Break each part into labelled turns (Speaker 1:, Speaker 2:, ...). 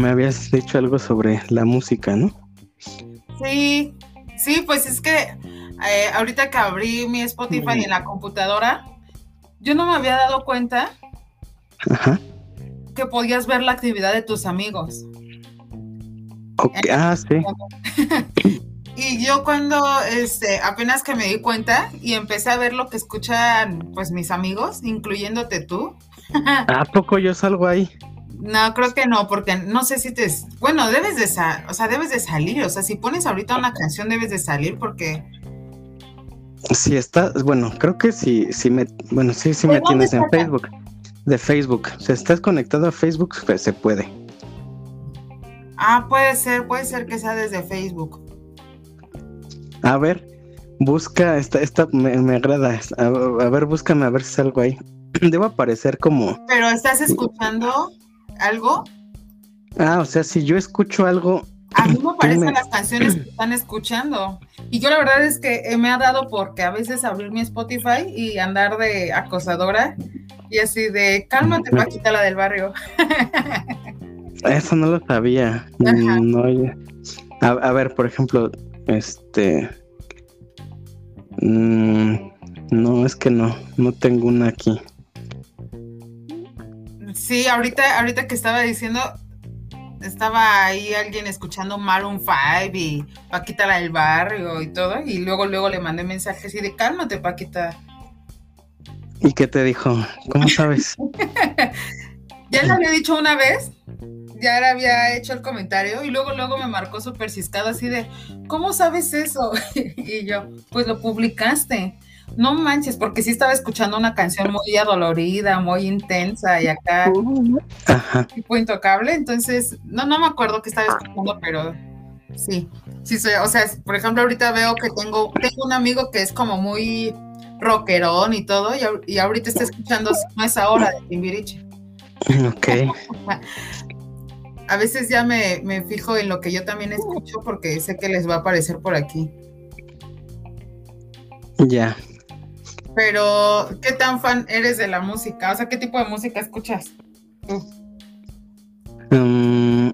Speaker 1: Me habías dicho algo sobre la música, ¿no?
Speaker 2: Sí, sí, pues es que eh, ahorita que abrí mi Spotify en la computadora, yo no me había dado cuenta que podías ver la actividad de tus amigos.
Speaker 1: Ah, sí.
Speaker 2: y yo cuando este, apenas que me di cuenta y empecé a ver lo que escuchan pues mis amigos, incluyéndote tú.
Speaker 1: ¿A poco yo salgo ahí?
Speaker 2: No, creo que no, porque no sé si te... Bueno, debes de, o sea, debes de salir, o sea, si pones ahorita una canción debes de salir porque...
Speaker 1: Si estás, bueno, creo que si, si me, bueno, sí, sí me tienes en Facebook, de Facebook, si estás conectado a Facebook, pues se puede.
Speaker 2: Ah, puede ser, puede ser que sea desde Facebook.
Speaker 1: A ver, busca, esta, esta me, me agrada, a, a, ver, búscame a ver si salgo ahí. Debo aparecer como...
Speaker 2: Pero estás escuchando algo.
Speaker 1: Ah, o sea, si yo escucho algo.
Speaker 2: A mí me parecen las canciones que están escuchando. Y yo la verdad es que me ha dado porque a veces abrir mi Spotify y andar de acosadora y así de cálmate, Paquita, la del barrio.
Speaker 1: Eso no lo sabía. No, a, a, ver, por ejemplo, este. Mmm, no, es que no, no tengo una aquí.
Speaker 2: Sí, ahorita, ahorita que estaba diciendo, estaba ahí alguien escuchando Maroon 5 y Paquita la del barrio y todo, y luego, luego le mandé mensajes y de cálmate, Paquita.
Speaker 1: ¿Y qué te dijo? ¿Cómo sabes?
Speaker 2: ya le había dicho una vez, ya le había hecho el comentario y luego, luego me marcó súper ciscado así de, ¿cómo sabes eso? y yo, pues lo publicaste no manches, porque sí estaba escuchando una canción muy adolorida, muy intensa y acá tipo intocable, entonces no, no me acuerdo qué estaba escuchando, pero sí, sí, o sea, por ejemplo, ahorita veo que tengo, tengo un amigo que es como muy rockerón y todo, y, ahorita está escuchando a esa hora de Timbiriche.
Speaker 1: Ok.
Speaker 2: a veces ya me, me fijo en lo que yo también escucho porque sé que les va a aparecer por aquí.
Speaker 1: Ya.
Speaker 2: Pero, ¿qué tan fan eres de la música? O sea, ¿qué tipo de música escuchas
Speaker 1: mm,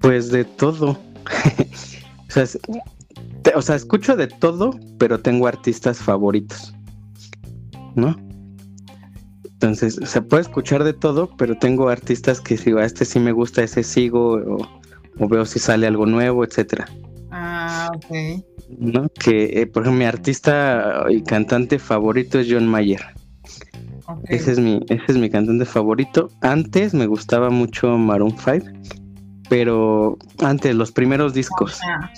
Speaker 1: pues de todo. o, sea, escucho de todo, pero tengo artistas favoritos. ¿No? Entonces, se puede escuchar de todo, pero tengo artistas que si a este sí me gusta, ese sigo, o, o veo si sale algo nuevo, etcétera.
Speaker 2: Ah, ok.
Speaker 1: ¿No? Que, eh, por ejemplo, mi artista y cantante favorito es John Mayer. Ese, es mi, ese es mi cantante favorito. Antes me gustaba mucho Maroon 5, pero antes, los primeros discos. Ah.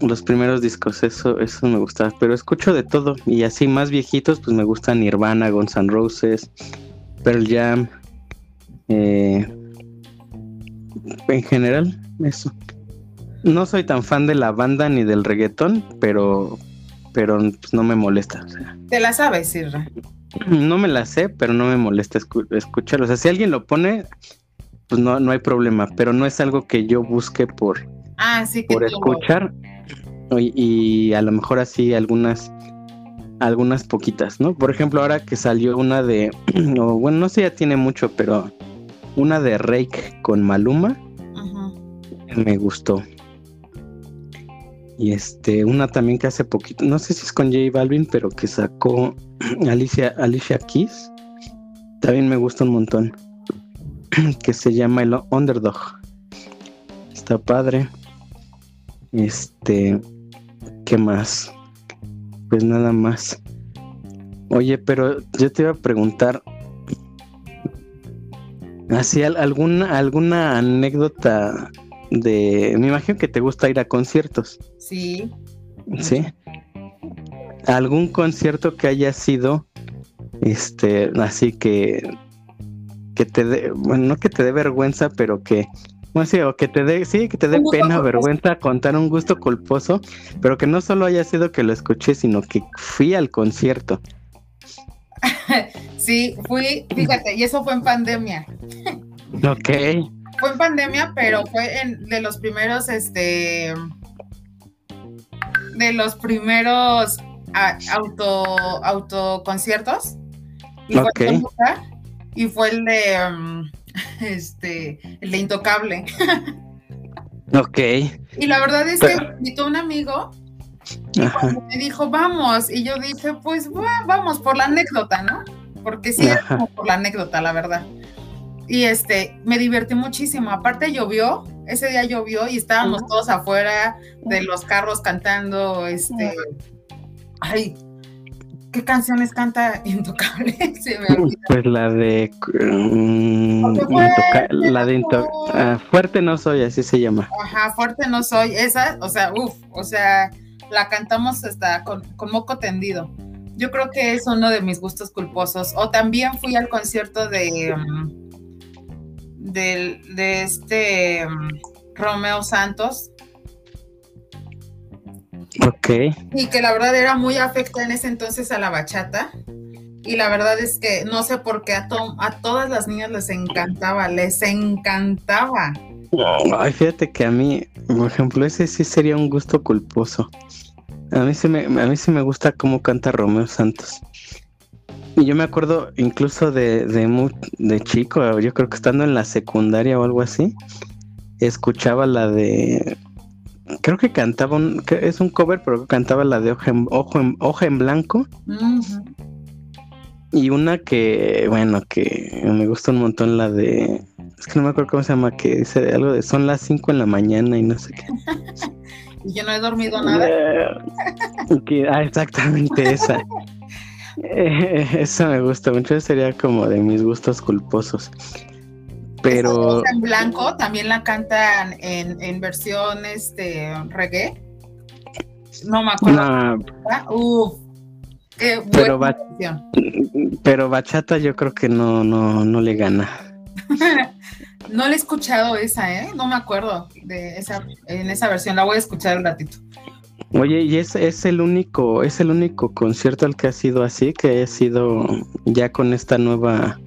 Speaker 1: Los primeros discos, eso, eso me gustaba. Pero escucho de todo. Y así más viejitos, pues me gustan Nirvana, Guns N' Roses, Pearl Jam. Eh, en general, eso no soy tan fan de la banda ni del reggaetón, pero, pero pues, no me molesta.
Speaker 2: ¿Te la sabes, Sirra?
Speaker 1: No me la sé, pero no me molesta escucharlo. O sea, si alguien lo pone, pues no, no hay problema, pero no es algo que yo busque por,
Speaker 2: ah, sí
Speaker 1: por escuchar. Y, a lo mejor así algunas algunas poquitas, ¿no? Por ejemplo, ahora que salió una de, bueno, no sé, ya tiene mucho, pero una de Rake con Maluma, me gustó. Y este, una también que hace poquito, no sé si es con J Balvin, pero que sacó Alicia, Alicia Keys. También me gusta un montón. que se llama el Underdog. Está padre. Este, ¿qué más? Pues nada más. Oye, pero yo te iba a preguntar. ¿Así alguna, alguna anécdota de... Me imagino que te gusta ir a conciertos.
Speaker 2: Sí.
Speaker 1: Sí. ¿Algún concierto que haya sido, este, así que, que te dé, bueno, no que te dé vergüenza, pero que, bueno, sí, o que te dé, sí, que te dé pena, vergüenza contar un gusto culposo, pero que no solo haya sido que lo escuché, sino que fui al concierto.
Speaker 2: sí, fui, fíjate, y eso fue en pandemia.
Speaker 1: ok
Speaker 2: fue en pandemia, pero fue en, de los primeros, este, de los primeros auto, autoconciertos.
Speaker 1: Okay.
Speaker 2: y fue el de um, este el de Intocable.
Speaker 1: ok.
Speaker 2: Y la verdad es que invitó a un amigo y me dijo, vamos, y yo dije, pues vamos por la anécdota, ¿no? Porque sí, es como por la anécdota, la verdad. Y este, me divertí muchísimo. Aparte llovió, ese día llovió y estábamos todos afuera de los carros cantando, este, ay, ¿qué canciones canta Intocable?
Speaker 1: pues la de, mm, la de ah, Fuerte no soy, así se llama.
Speaker 2: Ajá, Fuerte no soy, esa, o sea, uff, o sea, la cantamos hasta con, moco tendido. Yo creo que es uno de mis gustos culposos. O también fui al concierto de, mm, de, este mm, Romeo Santos.
Speaker 1: Ok.
Speaker 2: Y que la verdad era muy afecta en ese entonces a la bachata. Y la verdad es que no sé por qué a, a todas las niñas les encantaba, les encantaba.
Speaker 1: Ay, fíjate que a mí, por ejemplo, ese sí sería un gusto culposo. A mí sí me, a mí sí me gusta cómo canta Romeo Santos. Y yo me acuerdo incluso de, de, de chico, yo creo que estando en la secundaria o algo así, escuchaba la de creo que cantaba un, es un cover, pero cantaba la de ojo en, hoja en blanco. Y una que, bueno, que me gusta un montón la de, es que no me acuerdo cómo se llama, que dice algo de son las 5 en la mañana y no sé qué.
Speaker 2: y yo no he dormido nada.
Speaker 1: ah, exactamente esa. Eh, esa me gusta mucho, sería como de mis gustos culposos. Pero.
Speaker 2: en blanco también la cantan en, en versión este, reggae. No me acuerdo. Uf, qué
Speaker 1: pero, pero bachata yo creo que no, no, no le gana.
Speaker 2: no le he escuchado esa, ¿eh? No me acuerdo de esa, en esa versión. La voy a escuchar un ratito.
Speaker 1: Oye, y es, es el único, es el único concierto al que ha sido así, que ha sido ya con esta nueva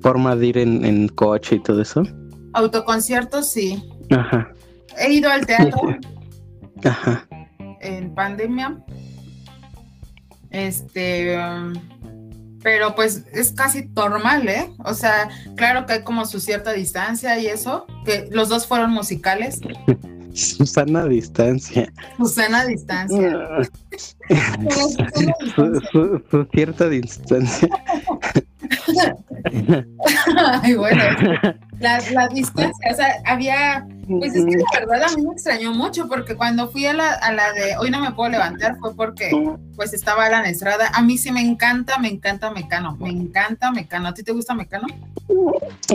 Speaker 1: forma de ir en, coche y todo eso.
Speaker 2: Autoconciertos, sí.
Speaker 1: Ajá.
Speaker 2: He ido al teatro.
Speaker 1: Ajá.
Speaker 2: En pandemia. Este. Pero pues es casi normal, ¿eh? O sea, claro que hay como su cierta distancia y eso, que los dos fueron musicales.
Speaker 1: Susana distancia.
Speaker 2: Susana distancia.
Speaker 1: su, cierta distancia.
Speaker 2: Ay, bueno, la, distancia, o sea, había, pues es que la verdad a mí me extrañó mucho porque cuando fui a la, a la de hoy no me puedo levantar fue porque pues estaba Alan Estrada. A mí sí me encanta, me encanta Mecano, me encanta Mecano. ¿A ti te gusta Mecano?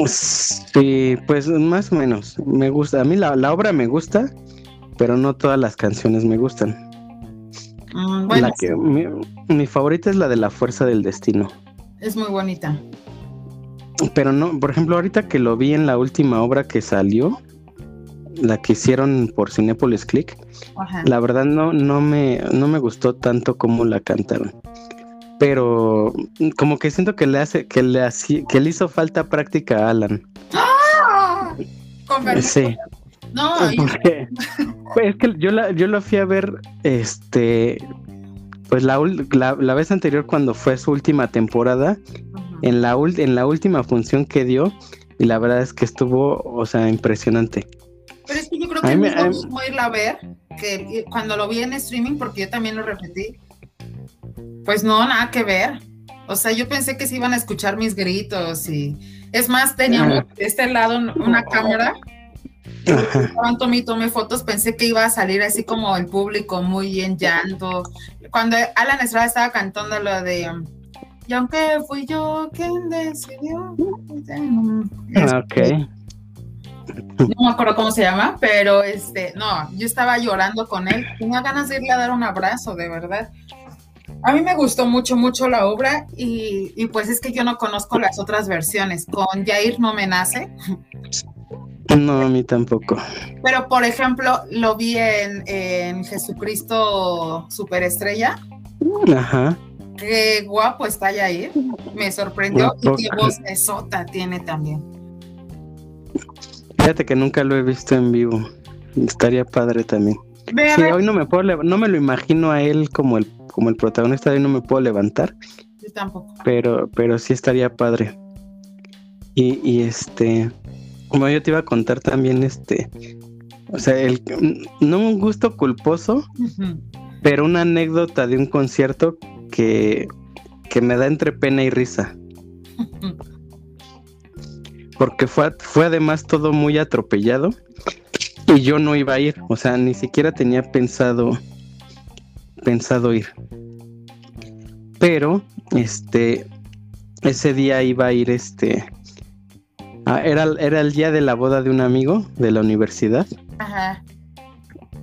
Speaker 1: Sí, pues más o menos, me gusta. A mí la, la obra me gusta, pero no todas las canciones me gustan. Mm, bueno, mi, mi favorita es la de La Fuerza del Destino.
Speaker 2: Es muy bonita.
Speaker 1: Pero no, por ejemplo, ahorita que lo vi en la última obra que salió, la que hicieron por Cinepolis Click, la verdad no, no me, no me gustó tanto como la cantaron. Pero como que siento que le hace, que le que le hizo falta práctica a Alan.
Speaker 2: ¡Ah!
Speaker 1: Sí.
Speaker 2: No,
Speaker 1: pues es que yo la, yo la fui a ver, este, pues la, la, vez anterior cuando fue su última temporada, en, la, en la última función que dio, y la verdad es que estuvo, o sea, impresionante.
Speaker 2: Pero es que yo creo que me, a irla a ver, que cuando lo vi en streaming, porque yo también lo repetí, pues no, nada que ver. O sea, yo pensé que se iban a escuchar mis gritos y... Es más, teníamos de este lado una cámara cuando me tomé fotos pensé que iba a salir así como el público muy en llanto. Cuando Alan Estrada estaba cantando lo de y aunque fui yo quien decidió.
Speaker 1: Ok.
Speaker 2: No me acuerdo cómo se llama, pero este, no, yo estaba llorando con él. Tenía ganas de irle a dar un abrazo, de verdad. A mí me gustó mucho, mucho la obra y, y pues es que yo no conozco las otras versiones. Con Jair no me nace.
Speaker 1: No, a mí tampoco.
Speaker 2: Pero, por ejemplo, lo vi en, en Jesucristo Superestrella.
Speaker 1: Ajá.
Speaker 2: Qué guapo está ahí. Me sorprendió. Y qué voz esota tiene también.
Speaker 1: Fíjate que nunca lo he visto en vivo. Estaría padre también. sí, hoy no me puedo no me lo imagino a él como el como el protagonista, hoy no me puedo levantar.
Speaker 2: Yo tampoco.
Speaker 1: Pero pero sí estaría padre. Y, y este, como yo te iba a contar también, este, o sea, el, no un gusto culposo, pero una anécdota de un concierto que, que me da entre pena y risa. Porque fue, fue además todo muy atropellado y yo no iba a ir, o sea, ni siquiera tenía pensado pensado ir. Pero este ese día iba a ir este era, era el día de la boda de un amigo de la universidad. Ajá.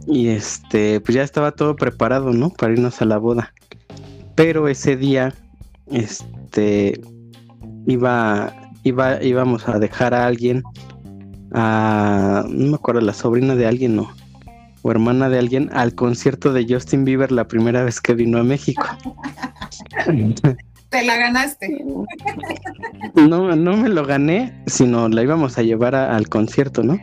Speaker 1: Y este, pues ya estaba todo preparado, ¿no? Para irnos a la boda. Pero ese día, este, iba, iba, íbamos a dejar a alguien, a, no me acuerdo, la sobrina de alguien, ¿no? O hermana de alguien, al concierto de Justin Bieber la primera vez que vino a México.
Speaker 2: Te la ganaste.
Speaker 1: No, no me lo gané, sino la íbamos a llevar al concierto, ¿no?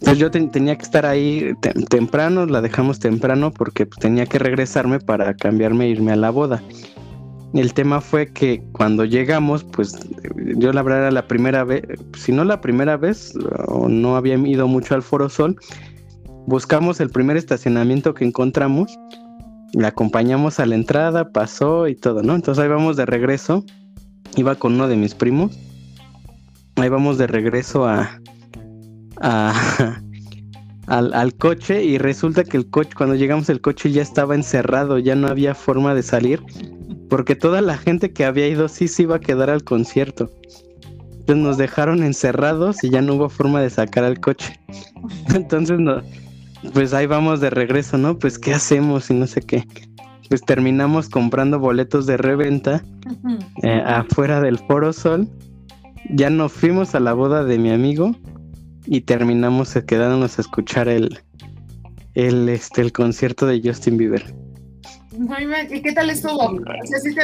Speaker 1: Pues yo tenía que estar ahí temprano, la dejamos temprano porque tenía que regresarme para cambiarme e irme a la boda. El tema fue que cuando llegamos, pues yo la verdad era la primera vez, si no la primera vez, o no había ido mucho al Foro Sol, buscamos el primer estacionamiento que encontramos, la acompañamos a la entrada, pasó y todo, ¿no? Entonces ahí vamos de regreso, iba con uno de mis primos, ahí vamos de regreso a, al, coche y resulta que el coche, cuando llegamos el coche ya estaba encerrado, ya no había forma de salir, porque toda la gente que había ido sí se iba a quedar al concierto. Entonces nos dejaron encerrados y ya no hubo forma de sacar al coche. Entonces no, pues ahí vamos de regreso, ¿no? Pues qué hacemos y no sé qué. Pues terminamos comprando boletos de reventa eh, afuera del Foro Sol. Ya nos fuimos a la boda de mi amigo y terminamos quedándonos a escuchar el, el, este, el concierto de Justin Bieber.
Speaker 2: ¿Y qué tal estuvo?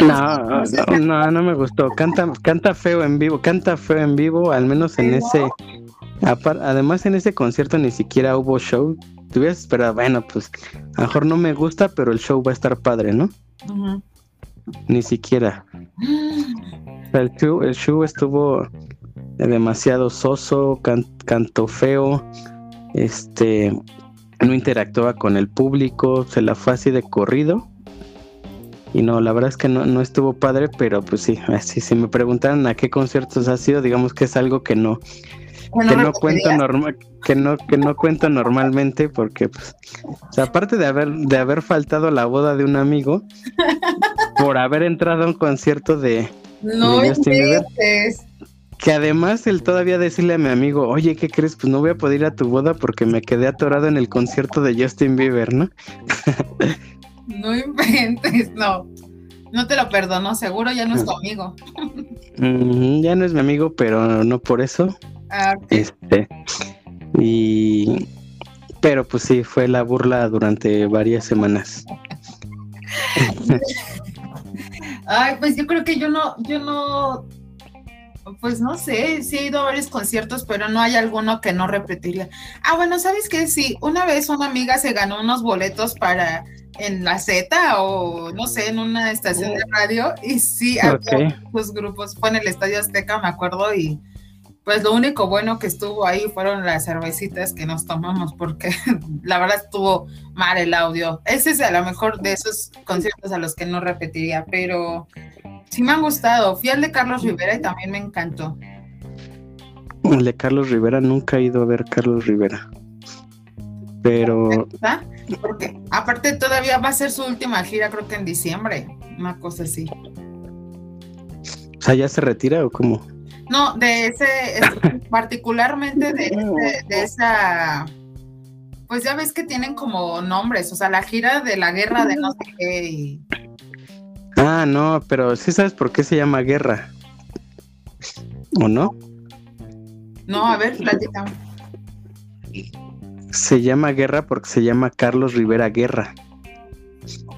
Speaker 1: no, no, no, me gustó. Canta, canta feo en vivo, canta feo en vivo, al menos en ese. Además, en ese concierto ni siquiera hubo show. Te hubieras esperado, bueno, pues a lo mejor no me gusta, pero el show va a estar padre, ¿no? Ni siquiera. El show, el show estuvo demasiado soso, cantó feo, este, no interactuaba con el público, se la fue así de corrido. Y no, la verdad es que no, no estuvo padre, pero pues sí, así si me preguntaran a qué conciertos ha sido, digamos que es algo que no, que no cuento normal, que no, que no cuento normalmente, porque pues, aparte de haber, de haber faltado la boda de un amigo, por haber entrado a un concierto de,
Speaker 2: no
Speaker 1: que además el todavía decirle a mi amigo, oye, ¿qué crees? Pues no voy a poder ir a tu boda porque me quedé atorado en el concierto de Justin Bieber, ¿no?
Speaker 2: no inventes, no. No te lo perdono, seguro ya no es tu amigo.
Speaker 1: ya no es mi amigo, pero no por eso. Ah, este. Y. Pero pues sí, fue la burla durante varias semanas.
Speaker 2: Ay, pues yo creo que yo no, yo no pues no sé, sí he ido a varios conciertos, pero no hay alguno que no repetiría. Ah, bueno, ¿sabes qué? Sí, una vez una amiga se ganó unos boletos para en la Z o no sé, en una estación de radio y sí, había los grupos, fue en el Estadio Azteca, me acuerdo, y pues lo único bueno que estuvo ahí fueron las cervecitas que nos tomamos, porque la verdad estuvo mal el audio. Ese es a lo mejor de esos conciertos a los que no repetiría, pero Sí me han gustado. Fui al de Carlos Rivera y también me encantó.
Speaker 1: El de Carlos Rivera, nunca he ido a ver Carlos Rivera. Pero...
Speaker 2: Porque aparte todavía va a ser su última gira, creo que en diciembre. Una cosa así.
Speaker 1: O sea, ¿ya se retira o cómo?
Speaker 2: No, de ese, particularmente de, de esa pues ya ves que tienen como nombres, o sea, la gira de la guerra de no sé qué y
Speaker 1: Ah, no, pero sí sabes por qué se llama guerra. ¿O no?
Speaker 2: No, a ver, platícame.
Speaker 1: Se llama guerra porque se llama Carlos Rivera Guerra.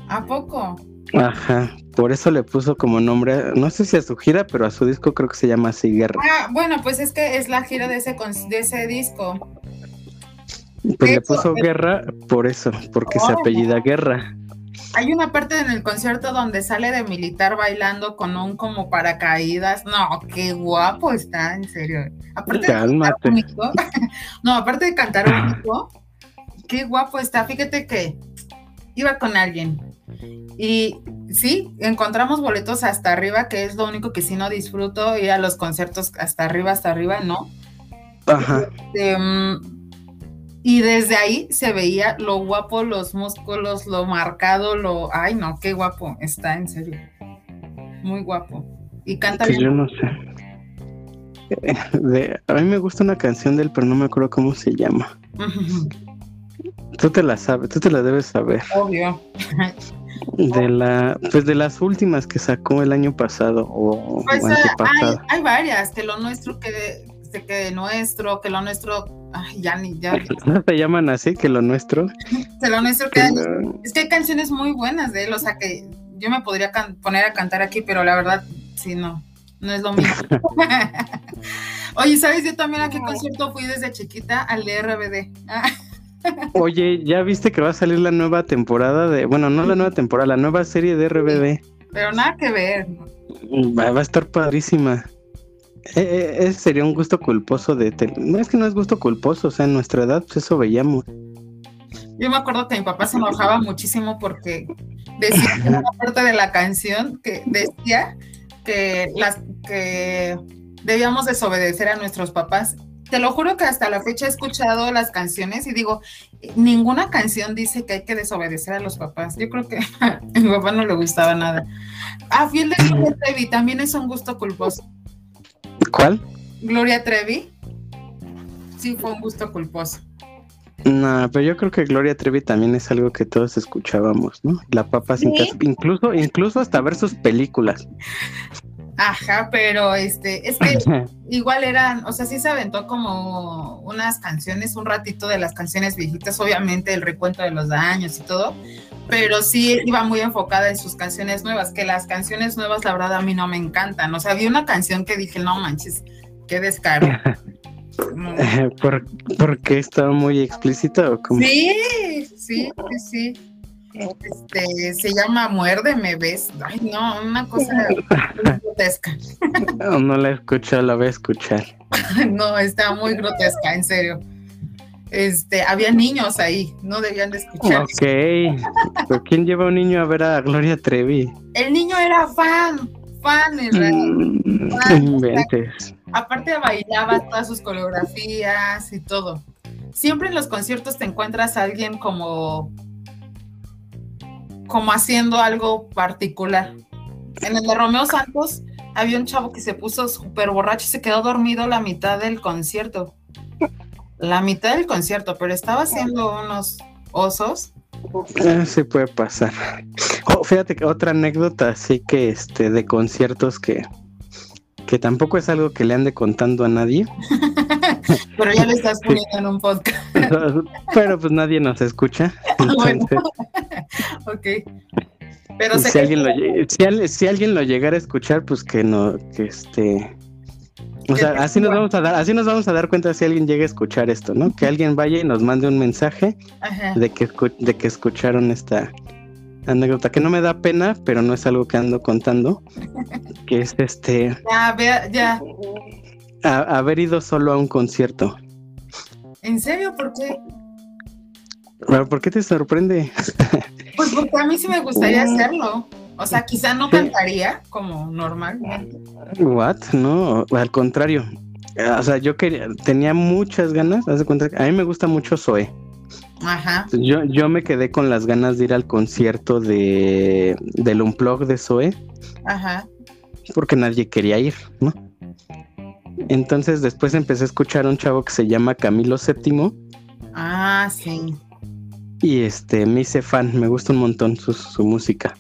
Speaker 2: ¿A poco?
Speaker 1: Ajá, por eso le puso como nombre, no sé si a su gira, pero a su disco creo que se llama así Guerra.
Speaker 2: Ah, bueno, pues es que es la gira de ese, de ese disco.
Speaker 1: Pues le puso Guerra por eso, porque se apellida Guerra.
Speaker 2: Hay una parte en el concierto donde sale de militar bailando con un como paracaídas. No, qué guapo está, en serio. Aparte de cantar bonito, no, aparte de cantar bonito, qué guapo está. Fíjate que iba con alguien y sí, encontramos boletos hasta arriba, que es lo único que sí no disfruto, ir a los conciertos hasta arriba, hasta arriba, no. Ajá. Este, mm, y desde ahí se veía lo guapo, los músculos, lo marcado, lo... Ay, no, qué guapo está, en serio. Muy guapo. Y canta
Speaker 1: bien. Yo no sé. a mí me gusta una canción de él, pero no me acuerdo cómo se llama. Tú te la sabes, tú te la debes saber.
Speaker 2: Obvio.
Speaker 1: De la, pues de las últimas que sacó el año pasado o, pues, eh,
Speaker 2: Hay, hay, varias, que lo nuestro quede, que quede nuestro, que lo nuestro, ay, ya ni, ya.
Speaker 1: ¿No te llaman así, que lo nuestro?
Speaker 2: que lo nuestro es que hay canciones muy buenas de él, o sea que yo me podría poner a cantar aquí, pero la verdad, sí, no, no es lo mismo. Oye, ¿sabes? Yo también a qué concierto fui desde chiquita al de RBD.
Speaker 1: Oye, ¿ya viste que va a salir la nueva temporada de, bueno, no la nueva temporada, la nueva serie de RBD?
Speaker 2: Pero nada que ver.
Speaker 1: Va, a estar padrísima. Eh, eh, ese sería un gusto culposo de... No es que no es gusto culposo, o sea, en nuestra edad pues eso veíamos.
Speaker 2: Yo me acuerdo que mi papá se enojaba muchísimo porque decía en una parte de la canción que decía que las que debíamos desobedecer a nuestros papás te lo juro que hasta la fecha he escuchado las canciones y digo, ninguna canción dice que hay que desobedecer a los papás. Yo creo que a mi papá no le gustaba nada. Ah, Fiel de Gloria Trevi también es un gusto culposo.
Speaker 1: ¿Cuál?
Speaker 2: Gloria Trevi. Sí, fue un gusto culposo.
Speaker 1: No, pero yo creo que Gloria Trevi también es algo que todos escuchábamos, ¿no? La papa sin incluso, incluso hasta ver sus películas.
Speaker 2: Ajá, pero este, es que igual eran, o sea, sí se aventó como unas canciones, un ratito de las canciones viejitas, obviamente el recuento de los daños y todo, pero sí iba muy enfocada en sus canciones nuevas, que las canciones nuevas, la verdad, a mí no me encantan. O sea, había una canción que dije, no manches, qué descaro.
Speaker 1: ¿Por, ¿Porque estaba muy explícita o cómo?
Speaker 2: Sí, sí, sí, sí este, se llama Muérdeme, ¿ves? Ay, no, una cosa grotesca.
Speaker 1: No, no la he escuchado, la voy a escuchar.
Speaker 2: no, está muy grotesca, en serio. Este, había niños ahí, no debían de escuchar.
Speaker 1: Ok, ¿pero quién lleva a un niño a ver a Gloria Trevi?
Speaker 2: El niño era fan, fan, en
Speaker 1: mm,
Speaker 2: Aparte bailaba todas sus coreografías y todo. Siempre en los conciertos te encuentras a alguien como como haciendo algo particular. En el de Romeo Santos había un chavo que se puso súper borracho y se quedó dormido la mitad del concierto. La mitad del concierto, pero estaba haciendo unos osos.
Speaker 1: Ah, se puede pasar. Oh, fíjate que otra anécdota así que este de conciertos que que tampoco es algo que le ande contando a nadie.
Speaker 2: Pero ya le estás poniendo en un podcast.
Speaker 1: Pero pues nadie nos escucha.
Speaker 2: ok. Pero
Speaker 1: si, alguien lo, si, alguien lo llegara a escuchar, pues que no, que este. O sea, así nos vamos a dar, así nos vamos a dar cuenta si alguien llega a escuchar esto, ¿no? Que alguien vaya y nos mande un mensaje de que de que escucharon esta anécdota que no me da pena, pero no es algo que ando contando, que es este.
Speaker 2: Ya, ya.
Speaker 1: Haber ido solo a un concierto.
Speaker 2: ¿En serio? ¿Por qué?
Speaker 1: ¿Por qué te sorprende?
Speaker 2: Pues porque a mí sí me gustaría hacerlo. O sea, quizá no cantaría como normalmente.
Speaker 1: What? No, al contrario. O sea, yo quería, tenía muchas ganas. Haz de cuenta a mí me gusta mucho Zoe.
Speaker 2: Ajá.
Speaker 1: Yo, yo me quedé con las ganas de ir al concierto de del Unplug de Zoe.
Speaker 2: Ajá.
Speaker 1: Porque nadie quería ir, ¿no? Entonces después empecé a escuchar a un chavo que se llama Camilo VII.
Speaker 2: Ah, sí.
Speaker 1: Y este, me hice fan, me gusta un montón su, música.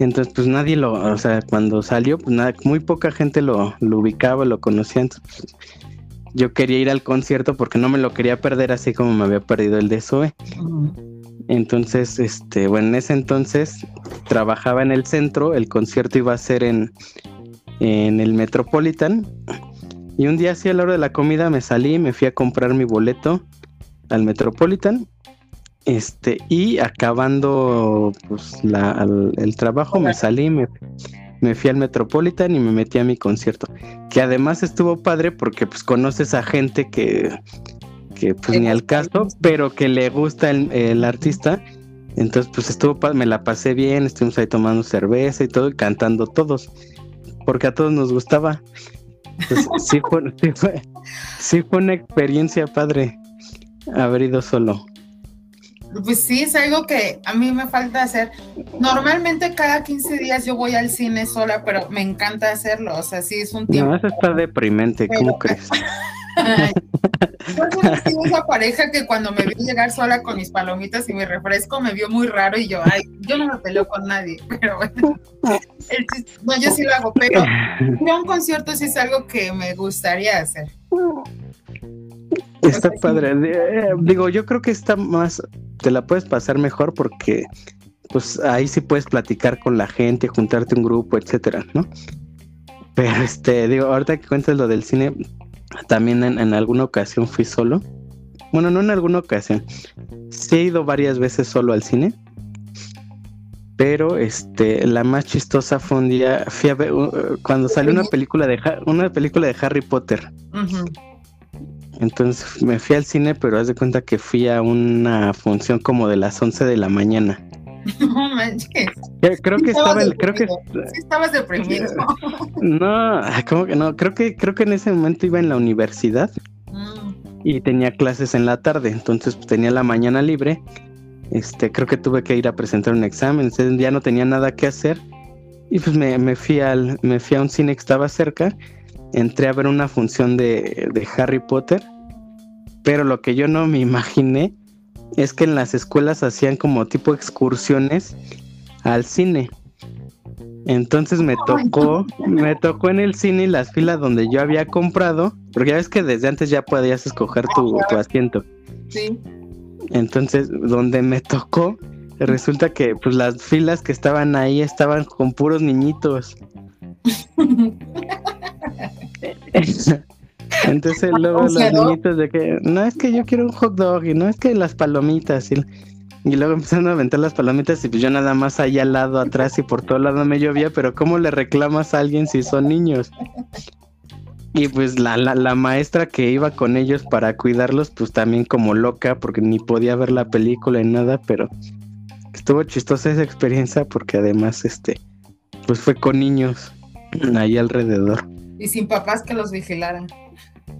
Speaker 1: Entonces, pues nadie lo, o sea, cuando salió, pues nada, muy poca gente lo, lo ubicaba, lo conocía. Entonces, pues, yo quería ir al concierto porque no me lo quería perder así como me había perdido el de Zoe. Entonces, este, bueno, en ese entonces trabajaba en el centro, el concierto iba a ser en, en el Metropolitan. Y un día así a la hora de la comida me salí, me fui a comprar mi boleto al Metropolitan Este, y acabando pues, el, trabajo, me salí, me, me fui al Metropolitan y me metí a mi concierto. Que además estuvo padre porque pues conoces a gente que, que pues ni al caso, pero que le gusta el, el artista. Entonces pues estuvo me la pasé bien, estuvimos ahí tomando cerveza y todo y cantando todos. Porque a todos nos gustaba. Pues, sí, fue, sí, fue, sí fue una experiencia padre haber ido solo.
Speaker 2: Pues sí, es algo que a mí me falta hacer. Normalmente cada 15 días yo voy al cine sola, pero me encanta hacerlo. O sea, sí es un tiempo.
Speaker 1: No, eso está deprimente, ¿cómo crees?
Speaker 2: Yo esa pareja que cuando me vio llegar sola con mis palomitas y mi refresco me vio muy raro y yo, ay, yo no me peleo con nadie, pero bueno, no, yo sí lo hago, pero un concierto sí es algo que me gustaría hacer.
Speaker 1: Está padre. Eh, digo, yo creo que está más, te la puedes pasar mejor porque pues ahí sí puedes platicar con la gente, juntarte un grupo, etcétera, ¿no? Pero este, digo, ahorita que cuentas lo del cine, también en, alguna ocasión fui solo. Bueno, no en alguna ocasión. Sí he ido varias veces solo al cine. Pero este, la más chistosa fue un día, fui a ver, uh, cuando salió una película de una película de Harry Potter. Entonces me fui al cine, pero haz de cuenta que fui a una función como de las 11 de la mañana.
Speaker 2: No manches.
Speaker 1: Creo que estaba, creo que
Speaker 2: sí estabas deprimido.
Speaker 1: No, ¿cómo que no? Creo que creo que en ese momento iba en la universidad mm. y tenía clases en la tarde, entonces pues, tenía la mañana libre. Este, creo que tuve que ir a presentar un examen, entonces ya no tenía nada que hacer y pues me, me fui al me fui a un cine que estaba cerca, entré a ver una función de, de Harry Potter, pero lo que yo no me imaginé es que en las escuelas hacían como tipo excursiones al cine. Entonces me tocó, me tocó en el cine las filas donde yo había comprado, porque ya ves que desde antes ya podías escoger tu, tu asiento.
Speaker 2: Sí.
Speaker 1: Entonces, donde me tocó, resulta que pues las filas que estaban ahí estaban con puros niñitos. Entonces luego los niñitos de que, no es que yo quiero un hot dog y no es que las palomitas y, luego empezaron a aventar las palomitas y pues yo nada más allá al lado atrás y por todo lado me llovía, pero ¿cómo le reclamas a alguien si son niños? Y pues la, la, la, maestra que iba con ellos para cuidarlos, pues también como loca, porque ni podía ver la película ni nada, pero estuvo chistosa esa experiencia porque además, este, pues fue con niños ahí alrededor.
Speaker 2: Y sin papás que los vigilaran.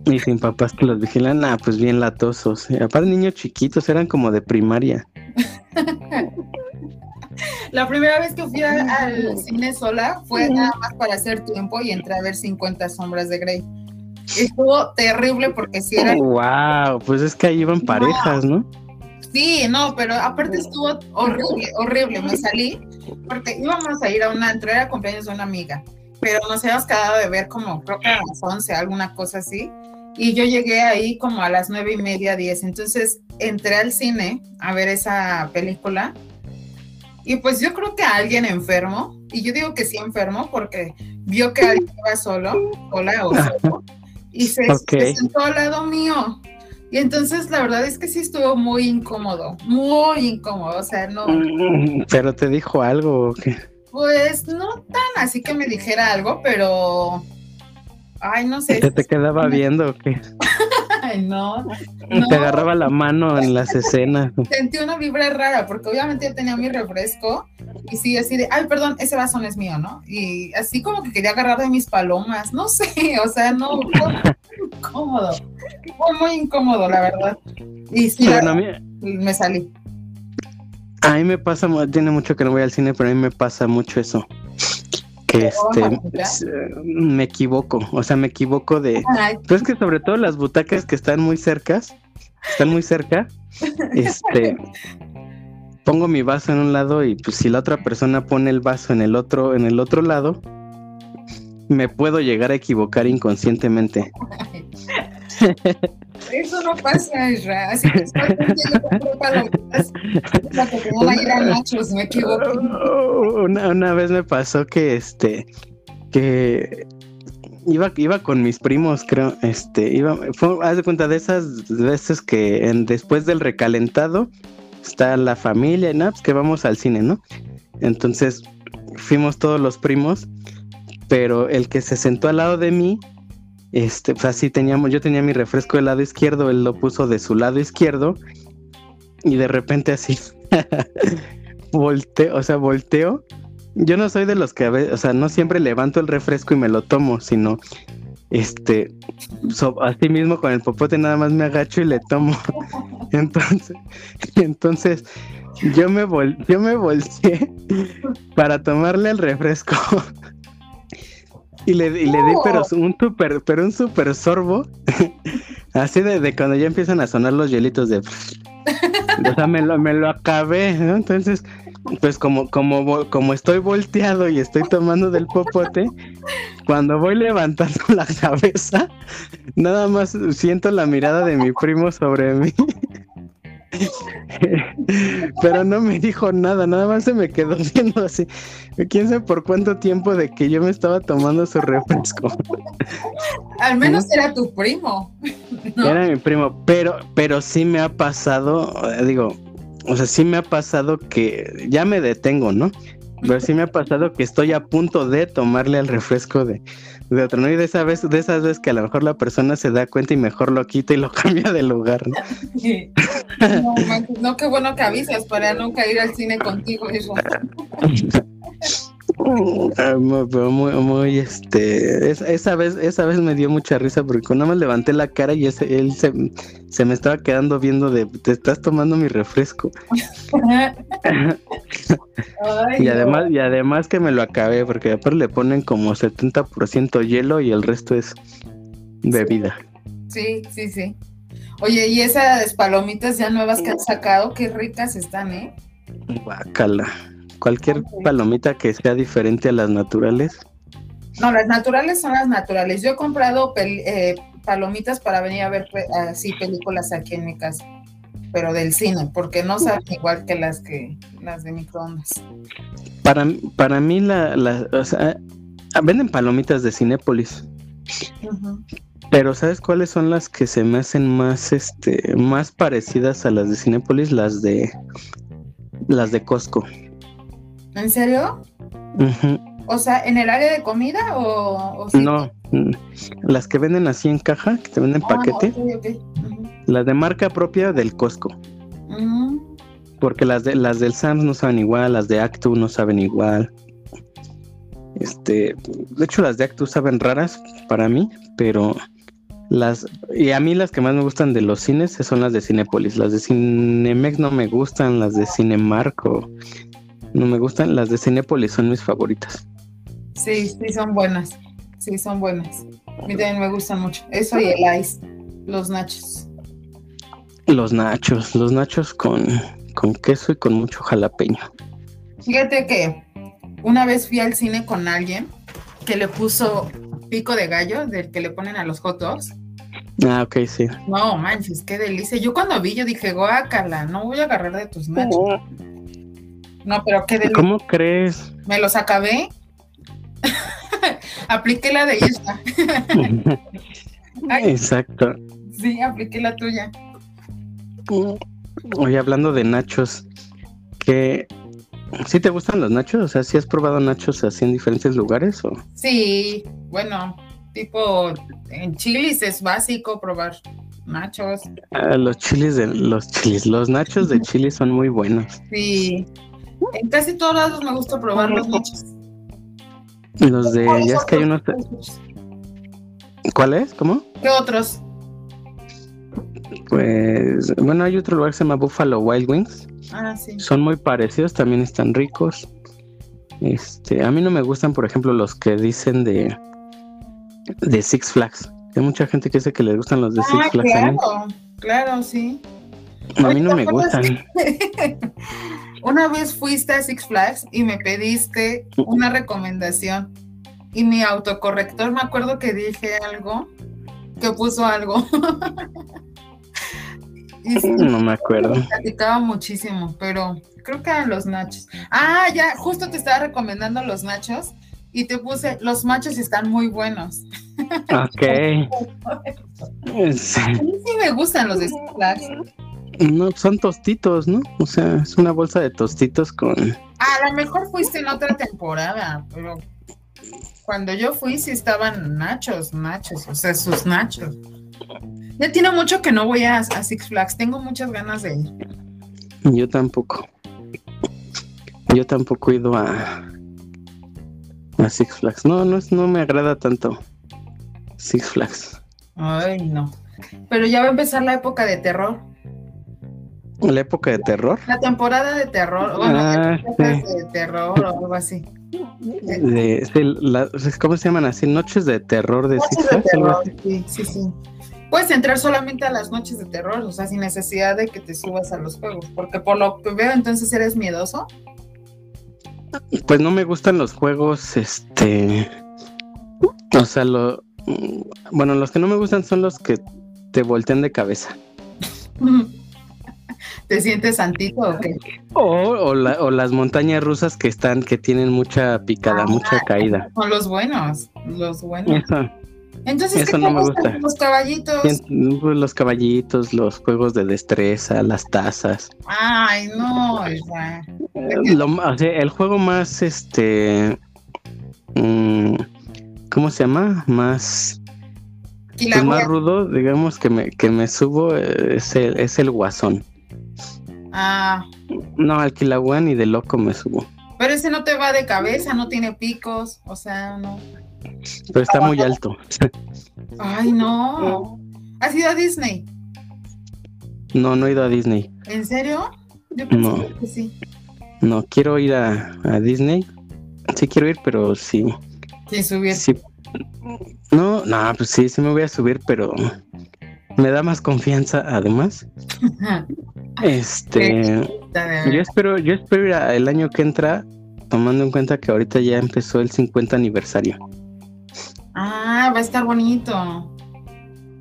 Speaker 1: Y sin papás que los vigilan, ah, pues bien latosos. Aparte niños chiquitos, eran como de primaria.
Speaker 2: La primera vez que fui al cine sola fue nada más para hacer tiempo y entré a ver 50 sombras de Grey. Estuvo terrible porque si era...
Speaker 1: wow, pues es que ahí iban parejas, ¿no?
Speaker 2: Sí, no, pero aparte estuvo horrible, horrible. Me salí porque íbamos a ir a una, entrar a cumpleaños de una amiga pero nos habíamos quedado de ver como creo que a las 11, alguna cosa así. Y yo llegué ahí como a las nueve y media, diez. Entonces entré al cine a ver esa película. Y pues yo creo que alguien enfermo, y yo digo que sí enfermo porque vio que alguien iba solo, sola o solo, y se, se sentó al lado mío. Y entonces la verdad es que sí estuvo muy incómodo, muy incómodo, o sea, no.
Speaker 1: Pero te dijo algo o qué?
Speaker 2: Pues no tan así que me dijera algo, pero. Ay, no sé.
Speaker 1: ¿Te, te quedaba viendo o qué?
Speaker 2: Ay, no,
Speaker 1: Te agarraba la mano en las escenas.
Speaker 2: Sentí una vibra rara, porque obviamente yo tenía mi refresco y sí, así de, ay, perdón, ese vaso no es mío, ¿no? Y así como que quería agarrar de mis palomas, no sé, o sea, no, fue muy incómodo. Fue muy incómodo, la verdad. Y sí, me salí.
Speaker 1: A mí me pasa, tiene mucho que no voy al cine, pero a mí me pasa mucho eso. Que este, me equivoco, o sea, me equivoco de... Pues es que sobre todo las butacas que están muy cercas, están muy cerca, este, pongo mi vaso en un lado y pues si la otra persona pone el vaso en el otro, en el otro lado, me puedo llegar a equivocar inconscientemente.
Speaker 2: Eso no pasa, Isra. Así que me equivoco.
Speaker 1: Una, una vez me pasó que este que iba, iba con mis primos, creo. Este, iba, haz de cuenta de esas veces que después del recalentado está la familia, nada, pues que vamos al cine, ¿no? Entonces fuimos todos los primos, pero el que se sentó al lado de mí, este, pues así teníamos, yo tenía mi refresco del lado izquierdo, él lo puso de su lado izquierdo, y de repente así, volteo, o sea, volteo. Yo no soy de los que a veces, o sea, no siempre levanto el refresco y me lo tomo, sino este, así mismo con el popote nada más me agacho y le tomo. entonces, entonces yo me vol yo me volteé para tomarle el refresco. y le, y le di pero un super, pero un super sorbo. así de, de, cuando ya empiezan a sonar los hielitos de o sea, me lo, me lo acabé, ¿no? Entonces, pues como, como, como estoy volteado y estoy tomando del popote, cuando voy levantando la cabeza, nada más siento la mirada de mi primo sobre mí. Pero no me dijo nada, nada más se me quedó viendo así. Quién sabe por cuánto tiempo de que yo me estaba tomando su refresco.
Speaker 2: Al menos era tu primo.
Speaker 1: Era mi primo, pero, pero sí me ha pasado, digo, o sea, sí me ha pasado que ya me detengo, ¿no? Pero sí me ha pasado que estoy a punto de tomarle al refresco de, de otro, ¿no? Y de, esa vez, de esas veces que a lo mejor la persona se da cuenta y mejor lo quita y lo cambia de lugar, ¿no?
Speaker 2: No, qué bueno que avisas para nunca ir al cine contigo, hijo.
Speaker 1: Ah, muy, muy, este, esa, vez, esa vez me dio mucha risa porque cuando me levanté la cara y ese, él se, se me estaba quedando viendo de, te estás tomando mi refresco. y además, y además que me lo acabé porque aparte le ponen como 70% hielo y el resto es bebida.
Speaker 2: Sí, sí, sí. Oye, y esas palomitas ya nuevas que han sacado, qué ricas están, ¿eh?
Speaker 1: Guacala. Cualquier palomita que sea diferente a las naturales.
Speaker 2: No, las naturales son las naturales. Yo he comprado eh, palomitas para venir a ver así películas aquí en mi casa, pero del cine, porque no saben igual que las que las de microondas.
Speaker 1: Para, para mí la, la o sea, venden palomitas de Cinépolis. Pero ¿sabes cuáles son las que se me hacen más este más parecidas a las de Cinépolis? Las de las de Costco.
Speaker 2: ¿En serio? O sea, ¿en el área de comida o...?
Speaker 1: No, mm, las que venden así en caja, que te venden ah, paquete. Las de marca propia del Costco. Mm. Porque las de las del Sam's no saben igual, las de Actu no saben igual. Este, de hecho las de Actu saben raras para mí, pero las y a mí las que más me gustan de los cines son las de Cinepolis. Las de Cinemex no me gustan, las de Cinemarco no me gustan. Las de Cinépolis son mis favoritas.
Speaker 2: Sí, sí, son buenas. Sí, son buenas. A mí también me gustan mucho. Eso y el ice, los nachos.
Speaker 1: Los nachos, los nachos con, con queso y con mucho jalapeño.
Speaker 2: Fíjate que una vez fui al cine con alguien que le puso pico de gallo, del que le ponen a los hot dogs.
Speaker 1: Ah, ok, sí.
Speaker 2: No, manches, qué delicia. Yo cuando vi, yo dije, guácala, no voy a agarrar de tus nachos. No, pero qué delicia.
Speaker 1: ¿Cómo crees?
Speaker 2: Me los acabé. apliqué la de ella.
Speaker 1: Exacto.
Speaker 2: Sí, apliqué la tuya.
Speaker 1: Oye, hablando de nachos, ¿qué, ¿sí te gustan los nachos? O sea, ¿sí has probado nachos así en diferentes lugares? O?
Speaker 2: Sí, bueno, tipo en chilis es básico probar nachos.
Speaker 1: Ah, los chilis de los chilis, los nachos de chili son muy buenos.
Speaker 2: Sí, en casi todos lados me gusta probar los nachos.
Speaker 1: Los de, ya es que hay unos. ¿Cuál es? ¿Cómo?
Speaker 2: ¿Qué otros?
Speaker 1: Pues, bueno, hay otro lugar que se llama Buffalo Wild Wings.
Speaker 2: Ah, sí.
Speaker 1: Son muy parecidos, también están ricos. Este, a mí no me gustan, por ejemplo, los que dicen de de Six Flags. Hay mucha gente que dice que les gustan los de Six ah, Flags.
Speaker 2: Claro, claro, sí.
Speaker 1: A mí no me gustan.
Speaker 2: Una vez fuiste a Six Flags y me pediste una recomendación y mi autocorrector me acuerdo que dije algo, que puso algo.
Speaker 1: no me acuerdo. Me
Speaker 2: platicaba muchísimo, pero creo que eran los nachos. Ah, ya, justo te estaba recomendando los nachos y te puse, los machos están muy buenos.
Speaker 1: Ok.
Speaker 2: A mí sí me gustan los de.
Speaker 1: No, son tostitos, ¿no? O sea, es una bolsa de tostitos con.
Speaker 2: A lo mejor fuiste en otra temporada, pero cuando yo fui sí estaban nachos, nachos, o sea, sus nachos. Ya tiene mucho que no voy a, a Six Flags, tengo muchas ganas de ir.
Speaker 1: Yo tampoco. Yo tampoco he ido a, a Six Flags. No, no, no me agrada tanto Six Flags.
Speaker 2: Ay, no. Pero ya va a empezar la época de terror.
Speaker 1: ¿La época de terror?
Speaker 2: La temporada de terror. Bueno, ah, de terror o algo así.
Speaker 1: ¿Cómo se llaman así? Noches de terror de
Speaker 2: Six Flags. Sí, sí, sí. Puedes entrar solamente a las noches de terror, o sea, sin necesidad de que te subas a los juegos, porque por lo que veo entonces eres miedoso.
Speaker 1: Pues no me gustan los juegos, este, o sea, lo, bueno, los que no me gustan son los que te voltean de cabeza.
Speaker 2: ¿Te sientes santito o qué?
Speaker 1: O, las montañas rusas que están, que tienen mucha picada, ah, mucha caída.
Speaker 2: Son los buenos, los buenos. Entonces,
Speaker 1: Eso no me gusta.
Speaker 2: Los caballitos.
Speaker 1: Pues, los caballitos, los juegos de destreza, las tazas.
Speaker 2: Ay, no.
Speaker 1: el juego más, este, mm, ¿cómo se llama? Más, pues, más rudo, digamos que me, que me subo eh, es el, es el guasón.
Speaker 2: Ah.
Speaker 1: No, al y de loco me subo.
Speaker 2: Pero ese no te va de cabeza, no tiene picos, o sea, no.
Speaker 1: Pero está muy alto.
Speaker 2: Ay, no. ¿Has ido a Disney?
Speaker 1: No, no he ido a Disney.
Speaker 2: ¿En serio?
Speaker 1: Yo no. que sí. No, quiero ir a, Disney. Sí quiero ir, pero sí.
Speaker 2: Sin subir.
Speaker 1: Sí. No, no, pues sí, sí me voy a subir, pero me da más confianza además. este, yo espero, yo espero ir el año que entra, tomando en cuenta que ahorita ya empezó el 50 aniversario.
Speaker 2: Ah, va a estar bonito.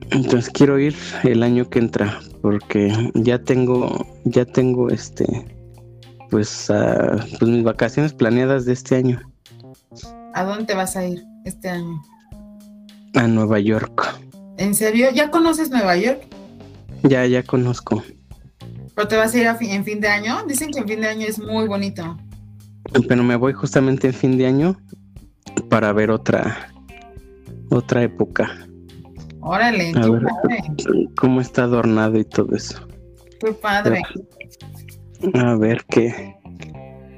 Speaker 1: Entonces quiero ir el año que entra porque ya tengo, ya tengo este, pues, pues mis vacaciones planeadas de este año.
Speaker 2: ¿A dónde te vas a ir este año?
Speaker 1: A Nueva York.
Speaker 2: ¿En serio? ¿Ya conoces Nueva York?
Speaker 1: Ya, ya conozco.
Speaker 2: ¿Pero te vas a ir en fin de año? Dicen que en fin de año es muy bonito.
Speaker 1: Pero me voy justamente en fin de año para ver otra otra época.
Speaker 2: Órale,
Speaker 1: a ver, cómo está adornado y todo eso.
Speaker 2: Qué padre.
Speaker 1: A ver qué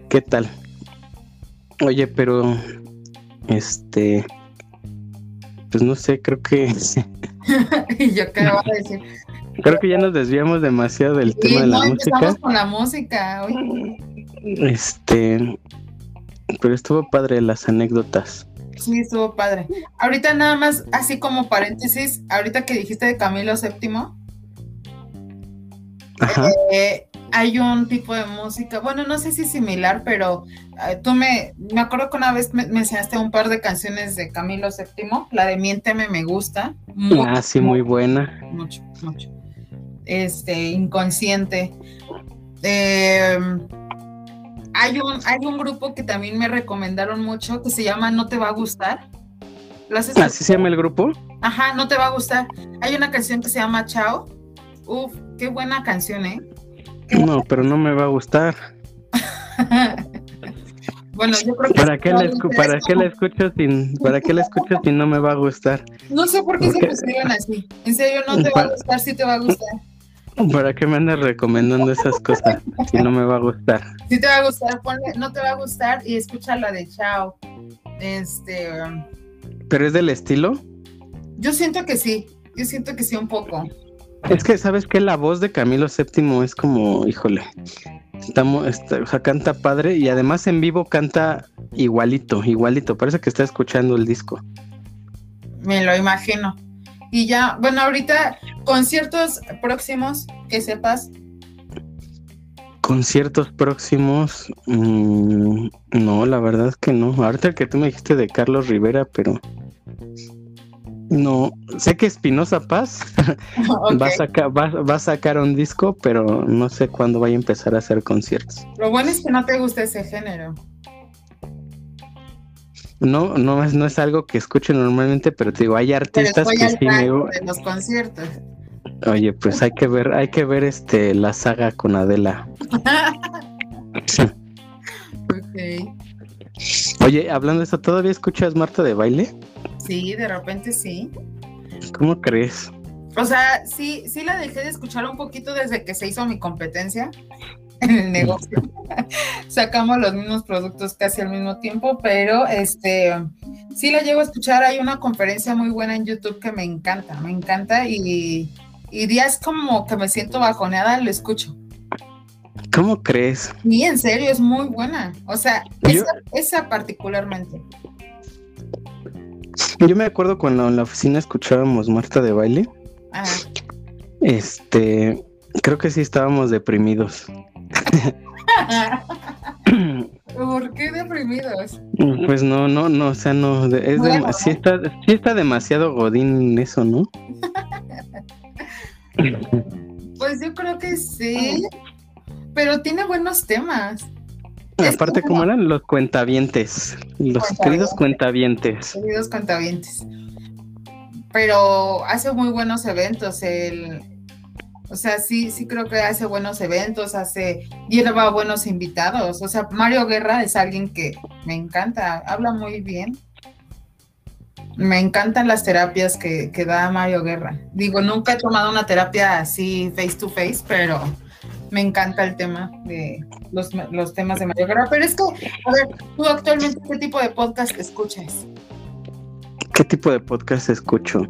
Speaker 1: qué tal. Oye, pero este pues no sé, creo que
Speaker 2: y yo qué voy a decir.
Speaker 1: Creo que ya nos desviamos demasiado del tema de la no, música.
Speaker 2: con la música.
Speaker 1: Este, pero estuvo padre las anécdotas.
Speaker 2: Sí, estuvo padre. Ahorita nada más, así como paréntesis, ahorita que dijiste de Camilo VII, eh, hay un tipo de música, bueno, no sé si similar, pero eh, tú me, me acuerdo que una vez me, enseñaste un par de canciones de Camilo VII, la de Miénteme me gusta.
Speaker 1: ah, sí, muy buena.
Speaker 2: Mucho, mucho. Este, inconsciente. Eh, hay un, hay un grupo que también me recomendaron mucho que se llama No te va a gustar.
Speaker 1: ¿Así se llama el grupo?
Speaker 2: Ajá, no te va a gustar. Hay una canción que se llama Chao. Uf, qué buena canción, ¿eh?
Speaker 1: no, pero no me va a gustar.
Speaker 2: bueno, yo creo que
Speaker 1: ¿Para qué, la, ¿para qué la escucho sin para qué la escucho si no me va a gustar?
Speaker 2: No sé por qué se pusieron así. En serio, no te va a gustar, sí te va a gustar.
Speaker 1: ¿Para qué me andas recomendando esas cosas si no me va a gustar?
Speaker 2: Sí te va a gustar, ponle, no te va a gustar y escucha la de Chao. Este.
Speaker 1: ¿Pero es del estilo?
Speaker 2: Yo siento que sí, yo siento que sí un poco.
Speaker 1: Es que, ¿sabes qué? La voz de Camilo VII es como, híjole, estamos, está, o sea, canta padre y además en vivo canta igualito, igualito. Parece que está escuchando el disco.
Speaker 2: Me lo imagino. Y ya, bueno, ahorita conciertos próximos que sepas.
Speaker 1: Conciertos próximos, mm, no, la verdad es que no. Ahorita que tú me dijiste de Carlos Rivera, pero no, sé que Espinosa Paz va, a sacar, va, a sacar un disco, pero no sé cuándo vaya a empezar a hacer conciertos.
Speaker 2: Lo bueno es que no te gusta ese género.
Speaker 1: No, no es, no es algo que escuche normalmente, pero te digo, hay artistas que sí me
Speaker 2: de los conciertos.
Speaker 1: Oye, pues hay que ver, hay que ver este la saga con Adela. Oye, hablando de eso, ¿todavía escuchas Marta de baile?
Speaker 2: Sí, de repente sí.
Speaker 1: ¿Cómo crees?
Speaker 2: O sea, sí, sí la dejé de escuchar un poquito desde que se hizo mi competencia en el negocio. Sacamos los mismos productos casi al mismo tiempo, pero este sí la llevo a escuchar. Hay una conferencia muy buena en YouTube que me encanta, me encanta y, y días como que me siento bajoneada, lo escucho.
Speaker 1: ¿Cómo crees?
Speaker 2: Y en serio, es muy buena. O sea, esa, particularmente.
Speaker 1: Yo me acuerdo cuando en la oficina escuchábamos Marta de baile. Ah. Este, creo que sí estábamos deprimidos.
Speaker 2: ¿Por qué deprimidos?
Speaker 1: Pues no, no, no, o sea, no, es sí, está, sí está demasiado godín eso, ¿no?
Speaker 2: pues yo creo que sí, pero tiene buenos temas.
Speaker 1: Aparte, como... ¿cómo eran? Los cuentavientes, los queridos cuentavientes.
Speaker 2: Queridos cuentavientes. Pero hace muy buenos eventos, el o sea, sí, sí creo que hace buenos eventos, hace, lleva buenos invitados. O sea, Mario Guerra es alguien que me encanta, habla muy bien. Me encantan las terapias que, da Mario Guerra. Digo, nunca he tomado una terapia así face to face, pero me encanta el tema de los, los temas de Mario Guerra. Pero es que, a ver, tú actualmente, ¿qué tipo de podcast escuchas?
Speaker 1: ¿Qué tipo de podcast escucho?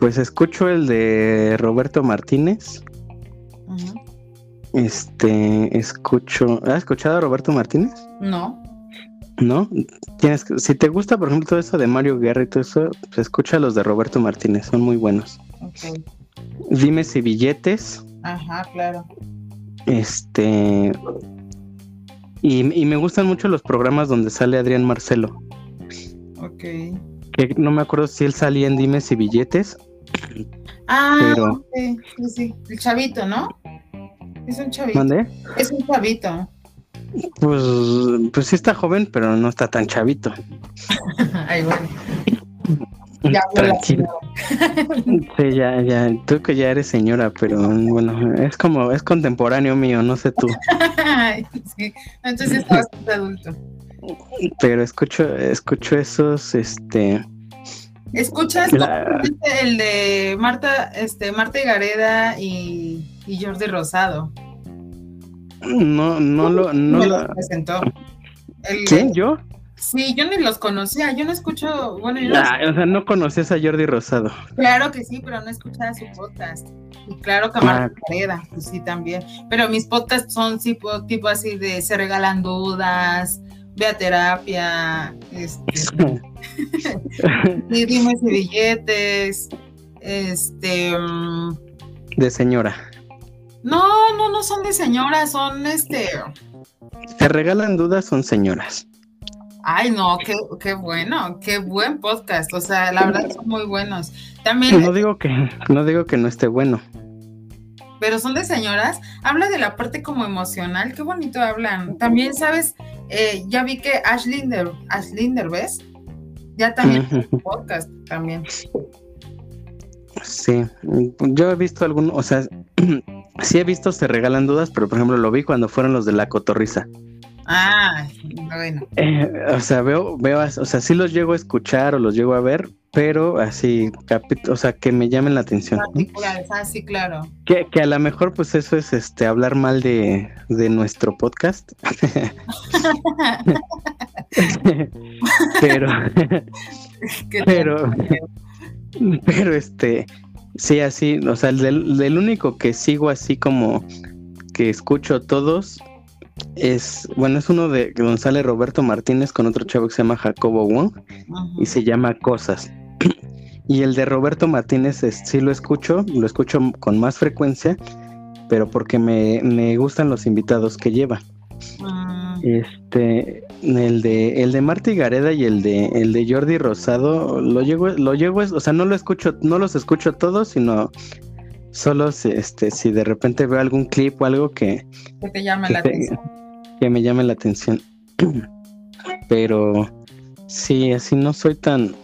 Speaker 1: Pues escucho el de Roberto Martínez. Este, escucho. ¿Has escuchado a Roberto Martínez?
Speaker 2: No.
Speaker 1: ¿No? Tienes si te gusta, por ejemplo, todo eso de Mario Guerra y todo eso, pues escucha los de Roberto Martínez, son muy buenos. Okay. Dime si billetes.
Speaker 2: Ajá, claro.
Speaker 1: Este. Y, y me gustan mucho los programas donde sale Adrián Marcelo.
Speaker 2: Ok
Speaker 1: que no me acuerdo si él salía en Dimes y Billetes.
Speaker 2: Ah, sí, sí, el chavito, ¿no? Es un chavito. ¿Mande? Es un chavito.
Speaker 1: Pues, pues sí está joven, pero no está tan chavito.
Speaker 2: Ay, bueno.
Speaker 1: Ya Tranquilo. sí, ya, ya. Tú que ya eres señora, pero bueno, es como, es contemporáneo mío, no sé tú.
Speaker 2: sí, entonces está bastante adulto.
Speaker 1: Pero escucho, escucho esos, este.
Speaker 2: ¿Escuchas el de Marta, este, Marta Gareda y, y Jordi Rosado?
Speaker 1: No, no lo, no lo
Speaker 2: presentó.
Speaker 1: ¿Quién? ¿Yo?
Speaker 2: Sí, yo ni los conocía, yo no escucho, bueno, yo
Speaker 1: ah, o sea, no conocías a Jordi Rosado.
Speaker 2: Claro que sí, pero no escuchaba su podcast. Y claro que a Marta ah. Gareda, pues sí también. Pero mis podcasts son tipo, tipo así de se regalan dudas, ve a terapia, este, y dime si billetes, este... Mm,
Speaker 1: de señora.
Speaker 2: No, no, no son de señora, son este...
Speaker 1: Se regalan dudas, son señoras.
Speaker 2: Ay, no, qué, qué bueno, qué buen podcast. O sea, la verdad son muy buenos. También.
Speaker 1: No digo que, no digo que no esté bueno.
Speaker 2: Pero son de señoras. Habla de la parte como emocional. Qué bonito hablan. También, ¿sabes? Eh, ya vi que Ashlinder, Ashlinder, ¿ves? Ya también podcast también.
Speaker 1: Sí, yo he visto algunos, o sea, sí he visto Se Regalan Dudas, pero por ejemplo lo vi cuando fueron los de La Cotorriza.
Speaker 2: Ah, bueno.
Speaker 1: Eh, o sea, veo, veo, o sea, sí los llego a escuchar o los llego a ver, pero así, o sea, que me llamen la atención.
Speaker 2: Ah, sí, claro.
Speaker 1: Que, que, a lo mejor, pues eso es este hablar mal de, de nuestro podcast. pero, pero, pero este, sí, así, o sea, del, del único que sigo así como que escucho todos es, bueno, es uno de González Roberto Martínez con otro chavo que se llama Jacobo Wong y se llama Cosas. y el de Roberto Martínez sí lo escucho, lo escucho con más frecuencia, pero porque me, gustan los invitados que lleva. Ah. Este, el de el de Marta Gareda y el de el de Jordi Rosado lo llego lo llego o sea, no lo escucho, no los escucho todos, sino Solo si, este, si de repente veo algún clip o algo que...
Speaker 2: Que te llame la atención.
Speaker 1: Que me llame la atención. Pero sí, así no soy tan...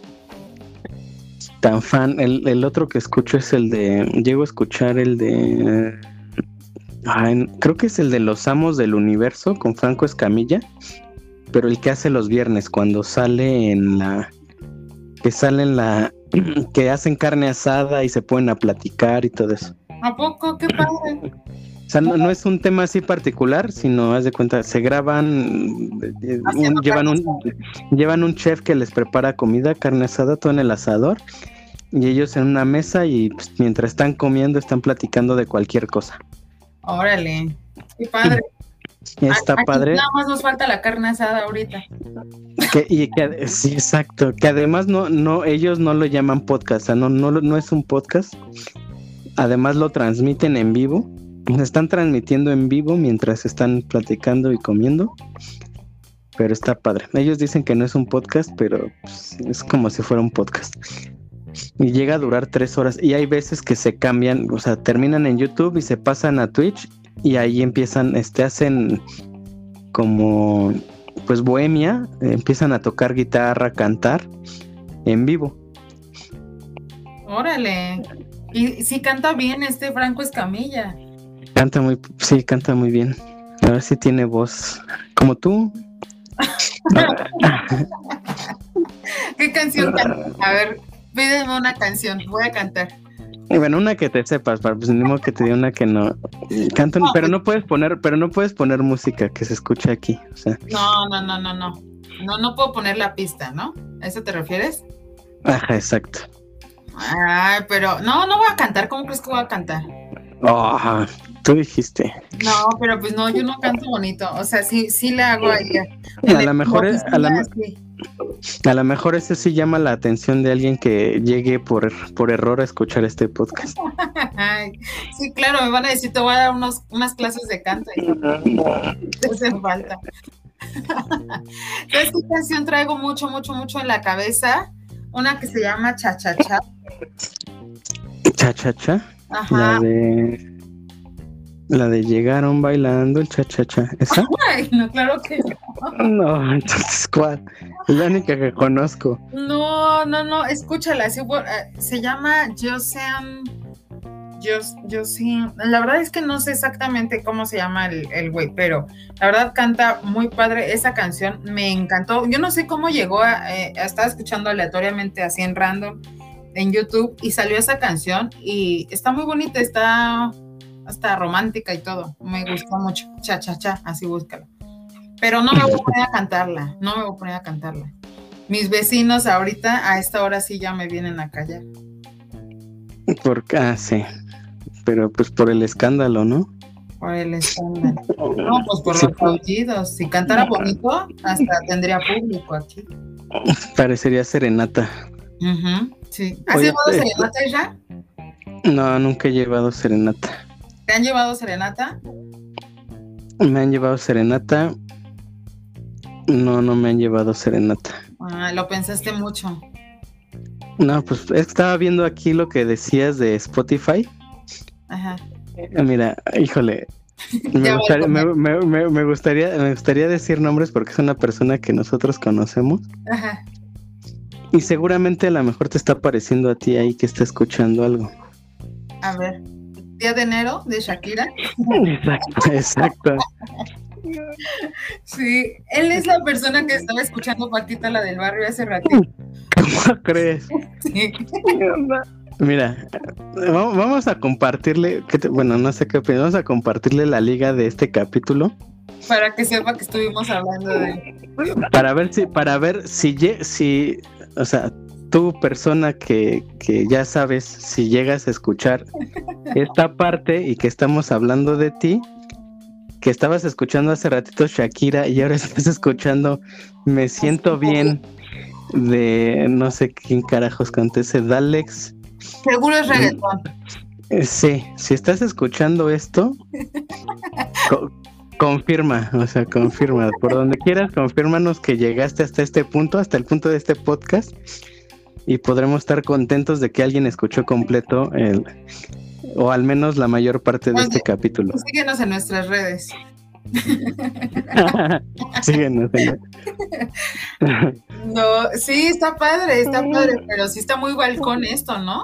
Speaker 1: tan fan. El, el otro que escucho es el de. Llego a escuchar el de. creo que es el de Los Amos del Universo con Franco Escamilla. Pero el que hace los viernes, cuando sale en la. Que sale en la. Que hacen carne asada y se ponen a platicar y todo eso.
Speaker 2: ¿A poco? ¡Qué padre!
Speaker 1: O sea, no, es un tema así particular, sino, haz de cuenta, se graban, eh, llevan, un, llevan un chef que les prepara comida, carne asada, todo en el asador, y ellos en una mesa y pues, mientras están comiendo están platicando de cualquier cosa.
Speaker 2: Órale, qué padre.
Speaker 1: Está padre.
Speaker 2: Nada más nos falta la carne asada ahorita.
Speaker 1: y que, sí, exacto. Que además no, no, ellos no lo llaman podcast, o sea, no, no, no es un podcast. Además lo transmiten en vivo están transmitiendo en vivo mientras están platicando y comiendo. Pero está padre. Ellos dicen que no es un podcast, pero pues, es como si fuera un podcast. Y llega a durar tres horas. Y hay veces que se cambian, o sea, terminan en YouTube y se pasan a Twitch. Y ahí empiezan, este, hacen como, pues, bohemia. empiezan a tocar guitarra, cantar en vivo.
Speaker 2: Órale. Y sí canta bien este Franco Escamilla.
Speaker 1: Canta muy, sí, canta muy bien. A ver si tiene voz como tú.
Speaker 2: ¿Qué canción canta? A ver, pídeme una canción, voy a cantar.
Speaker 1: Bueno, una que te sepas, pues ni modo que te diga una que no. Canta, pero no puedes poner, pero no puedes poner música que se escuche aquí. O sea.
Speaker 2: No, no, no, no, no. No, no puedo poner la pista, ¿no? ¿A eso te refieres?
Speaker 1: Ajá, exacto.
Speaker 2: Ay, pero no, no voy a cantar. ¿Cómo crees que voy a cantar?
Speaker 1: Oh, tú dijiste.
Speaker 2: No, pero pues no, yo no canto bonito. O sea, sí, sí le hago ahí.
Speaker 1: A lo mejor es, a, la, a lo mejor ese sí llama la atención de alguien que llegue por, por error a escuchar este podcast.
Speaker 2: sí, claro, me van a decir, te voy a dar unos, unas clases de canto. Y... Te hace falta. ¿Sabes qué canción traigo mucho, mucho, mucho en la cabeza? Una que se llama Cha Cha Cha.
Speaker 1: Cha Cha Cha. La de. La de llegaron bailando el cha-cha-cha. ¿Esa?
Speaker 2: Ay, no, claro que no.
Speaker 1: No, entonces, ¿cuál? Es la única que conozco.
Speaker 2: No, no, no, escúchala. Se, eh, se llama Josean. Yo, sí, la verdad es que no sé exactamente cómo se llama el güey, pero la verdad canta muy padre esa canción, me encantó. Yo no sé cómo llegó a, eh, estar escuchando aleatoriamente así en random en YouTube y salió esa canción y está muy bonita, está hasta romántica y todo. Me gustó mucho. Cha, cha, cha, así búscalo. Pero no me voy a poner a cantarla, no me voy a poner a cantarla. Mis vecinos ahorita a esta hora sí ya me vienen a callar.
Speaker 1: Por ah, sí. Pero pues por el escándalo, ¿no?
Speaker 2: Por el escándalo. No, pues por los aullidos. Si cantara bonito, hasta tendría público aquí.
Speaker 1: Parecería serenata.
Speaker 2: Sí. ¿Has llevado eh, serenata ya?
Speaker 1: No, nunca he llevado serenata.
Speaker 2: ¿Te han llevado serenata?
Speaker 1: Me han llevado serenata. No, no me han llevado serenata.
Speaker 2: Ah, lo pensaste mucho.
Speaker 1: No, pues estaba viendo aquí lo que decías de Spotify. Ajá. Mira, híjole. Me gustaría, me gustaría, decir nombres porque es una persona que nosotros conocemos. Ajá. Y seguramente a lo mejor te está pareciendo a ti ahí que está escuchando algo.
Speaker 2: A ver, día de enero de Shakira.
Speaker 1: Exacto, exacto.
Speaker 2: Sí, él es la persona que estaba escuchando Paquita, la del barrio, hace ratito.
Speaker 1: ¿Cómo crees? Sí. Mira, vamos a compartirle, bueno, no sé qué opinas, vamos a compartirle la liga de este capítulo.
Speaker 2: Para que sepa que estuvimos hablando de...
Speaker 1: Para ver si, para ver si, si o sea, tú persona que, que ya sabes, si llegas a escuchar esta parte y que estamos hablando de ti, que estabas escuchando hace ratito Shakira y ahora estás escuchando Me siento bien de no sé quién carajos canta ese Dalex.
Speaker 2: Seguro es reggaetón.
Speaker 1: Eh, sí, si estás escuchando esto, Confirma, o sea, confirma. Por donde quieras, confírmanos que llegaste hasta este punto, hasta el punto de este podcast. Y podremos estar contentos de que alguien escuchó completo el, o al menos la mayor parte de este capítulo.
Speaker 2: Síguenos en nuestras redes.
Speaker 1: Síguenos.
Speaker 2: no, sí, está padre, está padre, pero sí está muy balcón esto, ¿no?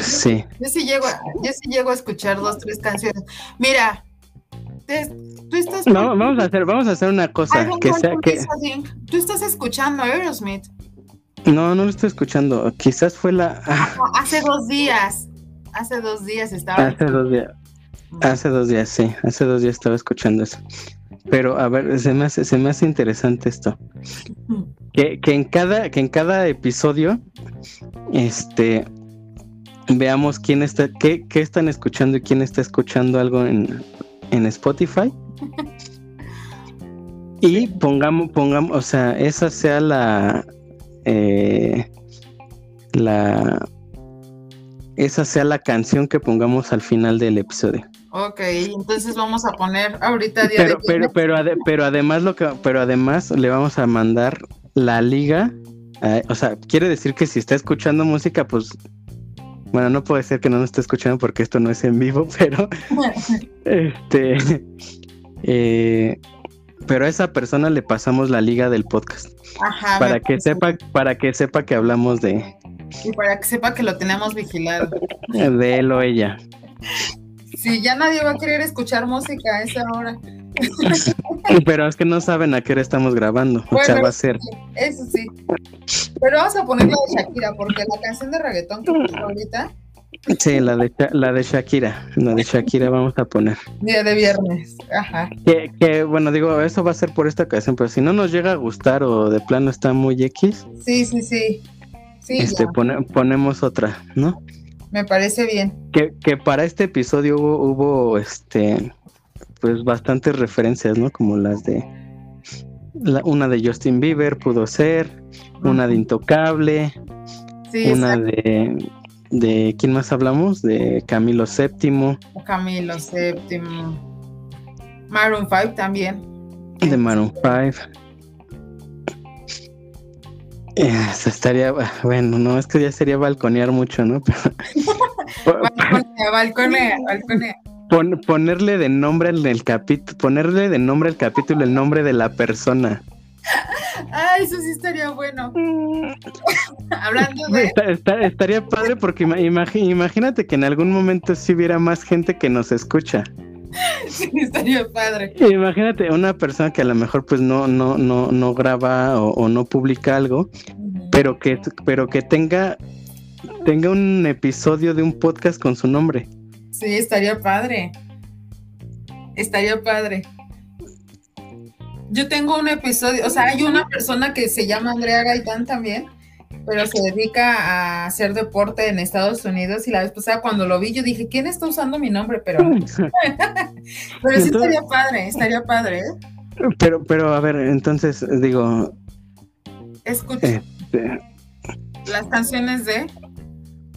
Speaker 1: Sí.
Speaker 2: Yo sí llego, yo sí llego a escuchar dos, tres canciones. Mira, tú estás.
Speaker 1: No, vamos a hacer, vamos a hacer una cosa que sea que.
Speaker 2: Tú estás escuchando Aerosmith.
Speaker 1: No, no lo estoy escuchando. Quizás fue la.
Speaker 2: hace dos días. Hace dos días estaba.
Speaker 1: Hace dos días. Hace dos días, sí. Hace dos días estaba escuchando eso. Pero a ver, se me hace, se me hace interesante esto. Que, que en cada, que en cada episodio, este, veamos quién está, qué, qué están escuchando y quién está escuchando algo en, en Spotify. Y pongamos, pongamos, o sea, esa sea la, eh, la, esa sea la canción que pongamos al final del episodio.
Speaker 2: Ok, entonces vamos a poner ahorita
Speaker 1: día pero, pero, pero, pero, además lo que, pero además le vamos a mandar la liga. o sea, quiere decir que si está escuchando música, pues bueno, no puede ser que no nos esté escuchando porque esto no es en vivo, pero este eh, pero a esa persona le pasamos la liga del podcast. Ajá, para que sepa, para que sepa que hablamos de.
Speaker 2: Y para que sepa que lo tenemos vigilado.
Speaker 1: De él o ella.
Speaker 2: Sí, ya nadie va a querer escuchar música a esa hora.
Speaker 1: Pero es que no saben a qué hora estamos grabando. o sea, va a ser.
Speaker 2: Eso sí. Pero vamos a poner la de Shakira, porque la canción de reggaetón que ahorita.
Speaker 1: Sí, la de, la de Shakira. La de Shakira vamos a poner.
Speaker 2: Día de viernes. Ajá.
Speaker 1: Que, bueno, digo, eso va a ser por esta ocasión, pero si no nos llega a gustar o de plano está muy X.
Speaker 2: Sí, sí, sí. sí
Speaker 1: este, ponemos otra, ¿no?
Speaker 2: Me parece bien.
Speaker 1: Que, que para este episodio hubo, hubo este pues bastantes referencias, ¿no? Como las de una de Justin Bieber pudo ser, una de Intocable, una de de quién más hablamos, de Camilo VII.
Speaker 2: Camilo VII. Maroon 5 también.
Speaker 1: De Maroon 5. Eh, estaría, bueno, no, es que ya sería balconear mucho, ¿no?
Speaker 2: balconea, balconea, balconea
Speaker 1: ponerle de nombre en el capítulo, ponerle de nombre al capítulo el nombre de la persona.
Speaker 2: Ah, eso sí estaría bueno. Hablando de.
Speaker 1: estaría padre porque imagínate que en algún momento si hubiera más gente que nos escucha.
Speaker 2: Sí, estaría padre.
Speaker 1: Imagínate una persona que a lo mejor pues no, no, no, no graba o, no publica algo, pero que, pero que tenga, tenga un episodio de un podcast con su nombre.
Speaker 2: Sí, estaría padre. Estaría padre. Yo tengo un episodio, o sea, hay una persona que se llama Andrea Gaitán también, pero se dedica a hacer deporte en Estados Unidos y la vez pasada cuando lo vi yo dije, ¿quién está usando mi nombre? Pero, pero sí estaría padre, estaría padre. ¿eh?
Speaker 1: Pero, pero a ver, entonces digo...
Speaker 2: Escucha. Este, las canciones de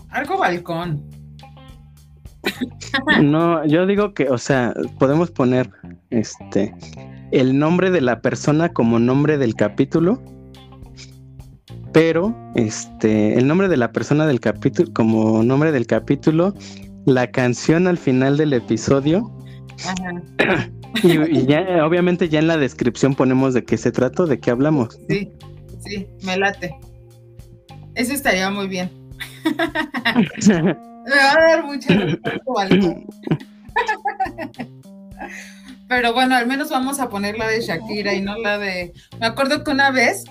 Speaker 2: Algo Balcón.
Speaker 1: No, yo digo que, o sea, podemos poner este el nombre de la persona como nombre del capítulo, pero este el nombre de la persona del capítulo como nombre del capítulo, la canción al final del episodio. Y, ya, obviamente ya en la descripción ponemos de qué se trató, de qué hablamos.
Speaker 2: Sí, sí, me late. Eso estaría muy bien. Me va a dar mucho Pero bueno, al menos vamos a poner la de Shakira y no la de. Me acuerdo que una vez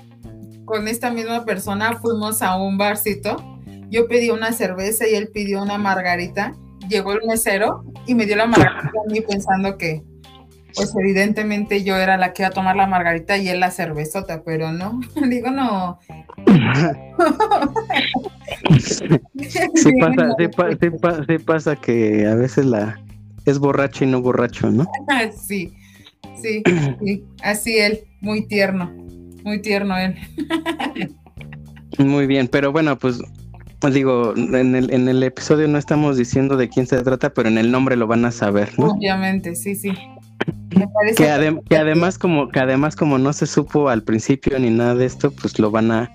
Speaker 2: con esta misma persona fuimos a un barcito. Yo pedí una cerveza y él pidió una margarita. Llegó el mesero y me dio la margarita a mí pensando que, pues evidentemente yo era la que iba a tomar la margarita y él la cervezota, pero no. Digo, no.
Speaker 1: sí, pasa, sí, pasa que a veces la es borracho y no borracho, ¿no?
Speaker 2: sí, sí, sí, así él, muy tierno, muy tierno él.
Speaker 1: muy bien, pero bueno, pues digo, en el, en el episodio no estamos diciendo de quién se trata, pero en el nombre lo van a saber, ¿no?
Speaker 2: Obviamente, sí, sí.
Speaker 1: que, que, además como que además como no se supo al principio ni nada de esto, pues lo van a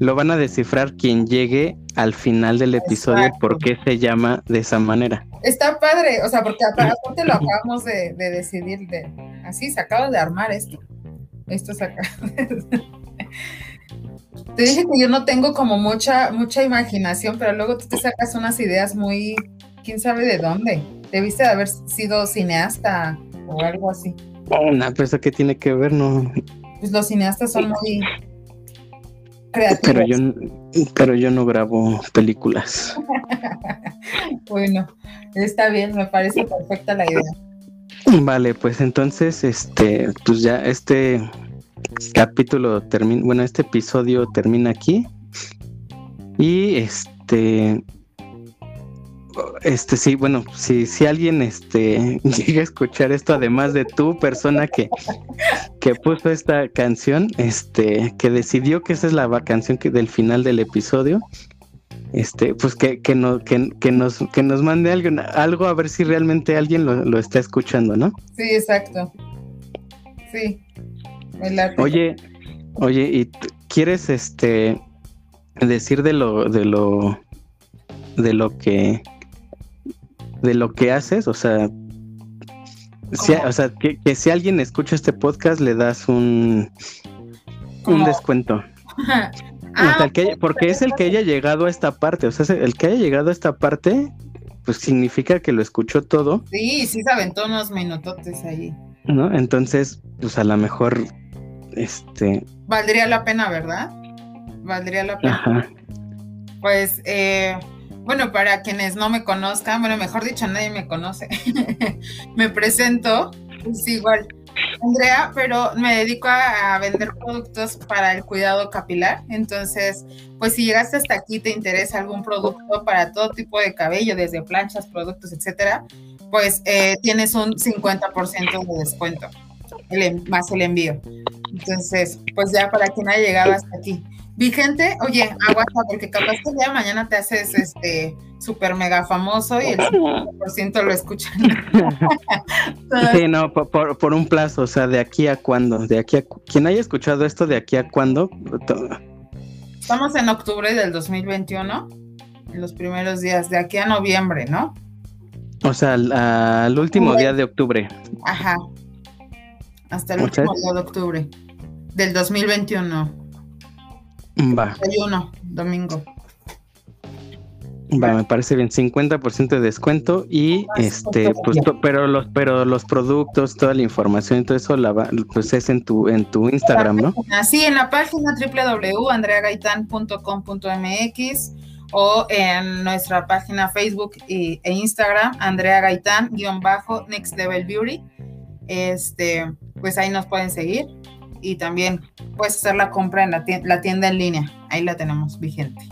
Speaker 1: lo van a descifrar quien llegue al final del episodio por qué se llama de esa manera.
Speaker 2: está padre, o sea, porque aparte lo acabamos de, decidir, de, así se acaba de armar esto. Esto se acaba Te dije que yo no tengo como mucha, mucha imaginación, pero luego tú te sacas unas ideas muy, quién sabe de dónde. Debiste de haber sido cineasta o algo así.
Speaker 1: Una persona que tiene que ver, no.
Speaker 2: Pues los cineastas son muy
Speaker 1: creativos. Pero yo, pero yo no grabo películas.
Speaker 2: bueno, está bien, me parece perfecta la idea.
Speaker 1: Vale, pues entonces, este, pues ya este capítulo termina, bueno, este episodio termina aquí. Y este, este sí, bueno, si, si alguien este llega a escuchar esto, además de tu persona que, que puso esta canción, este, que decidió que esa es la canción que del final del episodio, este, pues que, que, no, que, que, nos, que nos mande algo, algo a ver si realmente alguien lo, lo está escuchando, ¿no?
Speaker 2: Sí, exacto. Sí.
Speaker 1: Oye, oye, ¿y quieres este decir de lo, de lo, de lo que, de lo que haces? O sea, o sea, que, si alguien escucha este podcast le das un, un descuento. Ah, porque es el que haya llegado a esta parte, o sea, el que haya llegado a esta parte, pues significa que lo escuchó todo.
Speaker 2: Sí, sí se aventó unos minutotes ahí.
Speaker 1: ¿No? Entonces, pues a lo mejor, este...
Speaker 2: Valdría la pena, ¿verdad? Valdría la pena. Pues, eh, bueno, para quienes no me conozcan, bueno, mejor dicho, nadie me conoce, me presento, pues igual Andrea, pero me dedico a, vender productos para el cuidado capilar. Entonces, pues si llegaste hasta aquí, te interesa algún producto para todo tipo de cabello, desde planchas, productos, etcétera, pues eh, tienes un 50% de descuento, más el envío. Entonces, pues ya para quien haya llegado hasta aquí. Vigente, oye, aguanta, porque capaz que ya mañana te haces este súper mega famoso y el 50% lo escuchan.
Speaker 1: sí, no, por, un plazo, o sea, de aquí a cuándo, de aquí a quien haya escuchado esto, de aquí a cuándo.
Speaker 2: Estamos en octubre del 2021, en los primeros días, de aquí a noviembre, ¿no?
Speaker 1: O sea, al, último día de octubre.
Speaker 2: Ajá. Hasta el último día de octubre del 2021.
Speaker 1: Va.
Speaker 2: domingo.
Speaker 1: Va, me parece bien, 50% de descuento y este, pues, pero los, pero los productos, toda la información y todo eso la pues es en tu, en tu Instagram, ¿no?
Speaker 2: Sí, en la página www.andreagaitan.com.mx o en nuestra página Facebook e Instagram, Andrea Gaitán, guion bajo, Next Level Beauty. Este, pues ahí nos pueden seguir y también puedes hacer la compra en la tienda, en línea. Ahí la tenemos vigente.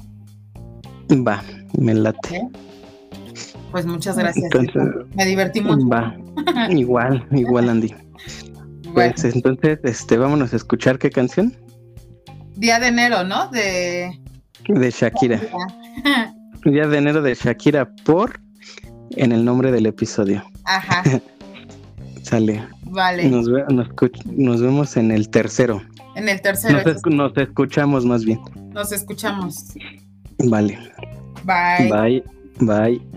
Speaker 1: Va, me late.
Speaker 2: Pues muchas gracias. me divertí mucho.
Speaker 1: Va, igual, igual Andy. Pues entonces, este, vámonos a escuchar qué canción.
Speaker 2: Día de enero, ¿no? De.
Speaker 1: De Shakira. Día de enero de Shakira por en el nombre del episodio.
Speaker 2: Ajá.
Speaker 1: Sale.
Speaker 2: Vale.
Speaker 1: Nos, nos, vemos en el tercero.
Speaker 2: En el tercero.
Speaker 1: Nos, escuchamos más bien.
Speaker 2: Nos escuchamos.
Speaker 1: Vale.
Speaker 2: Bye.
Speaker 1: Bye. Bye.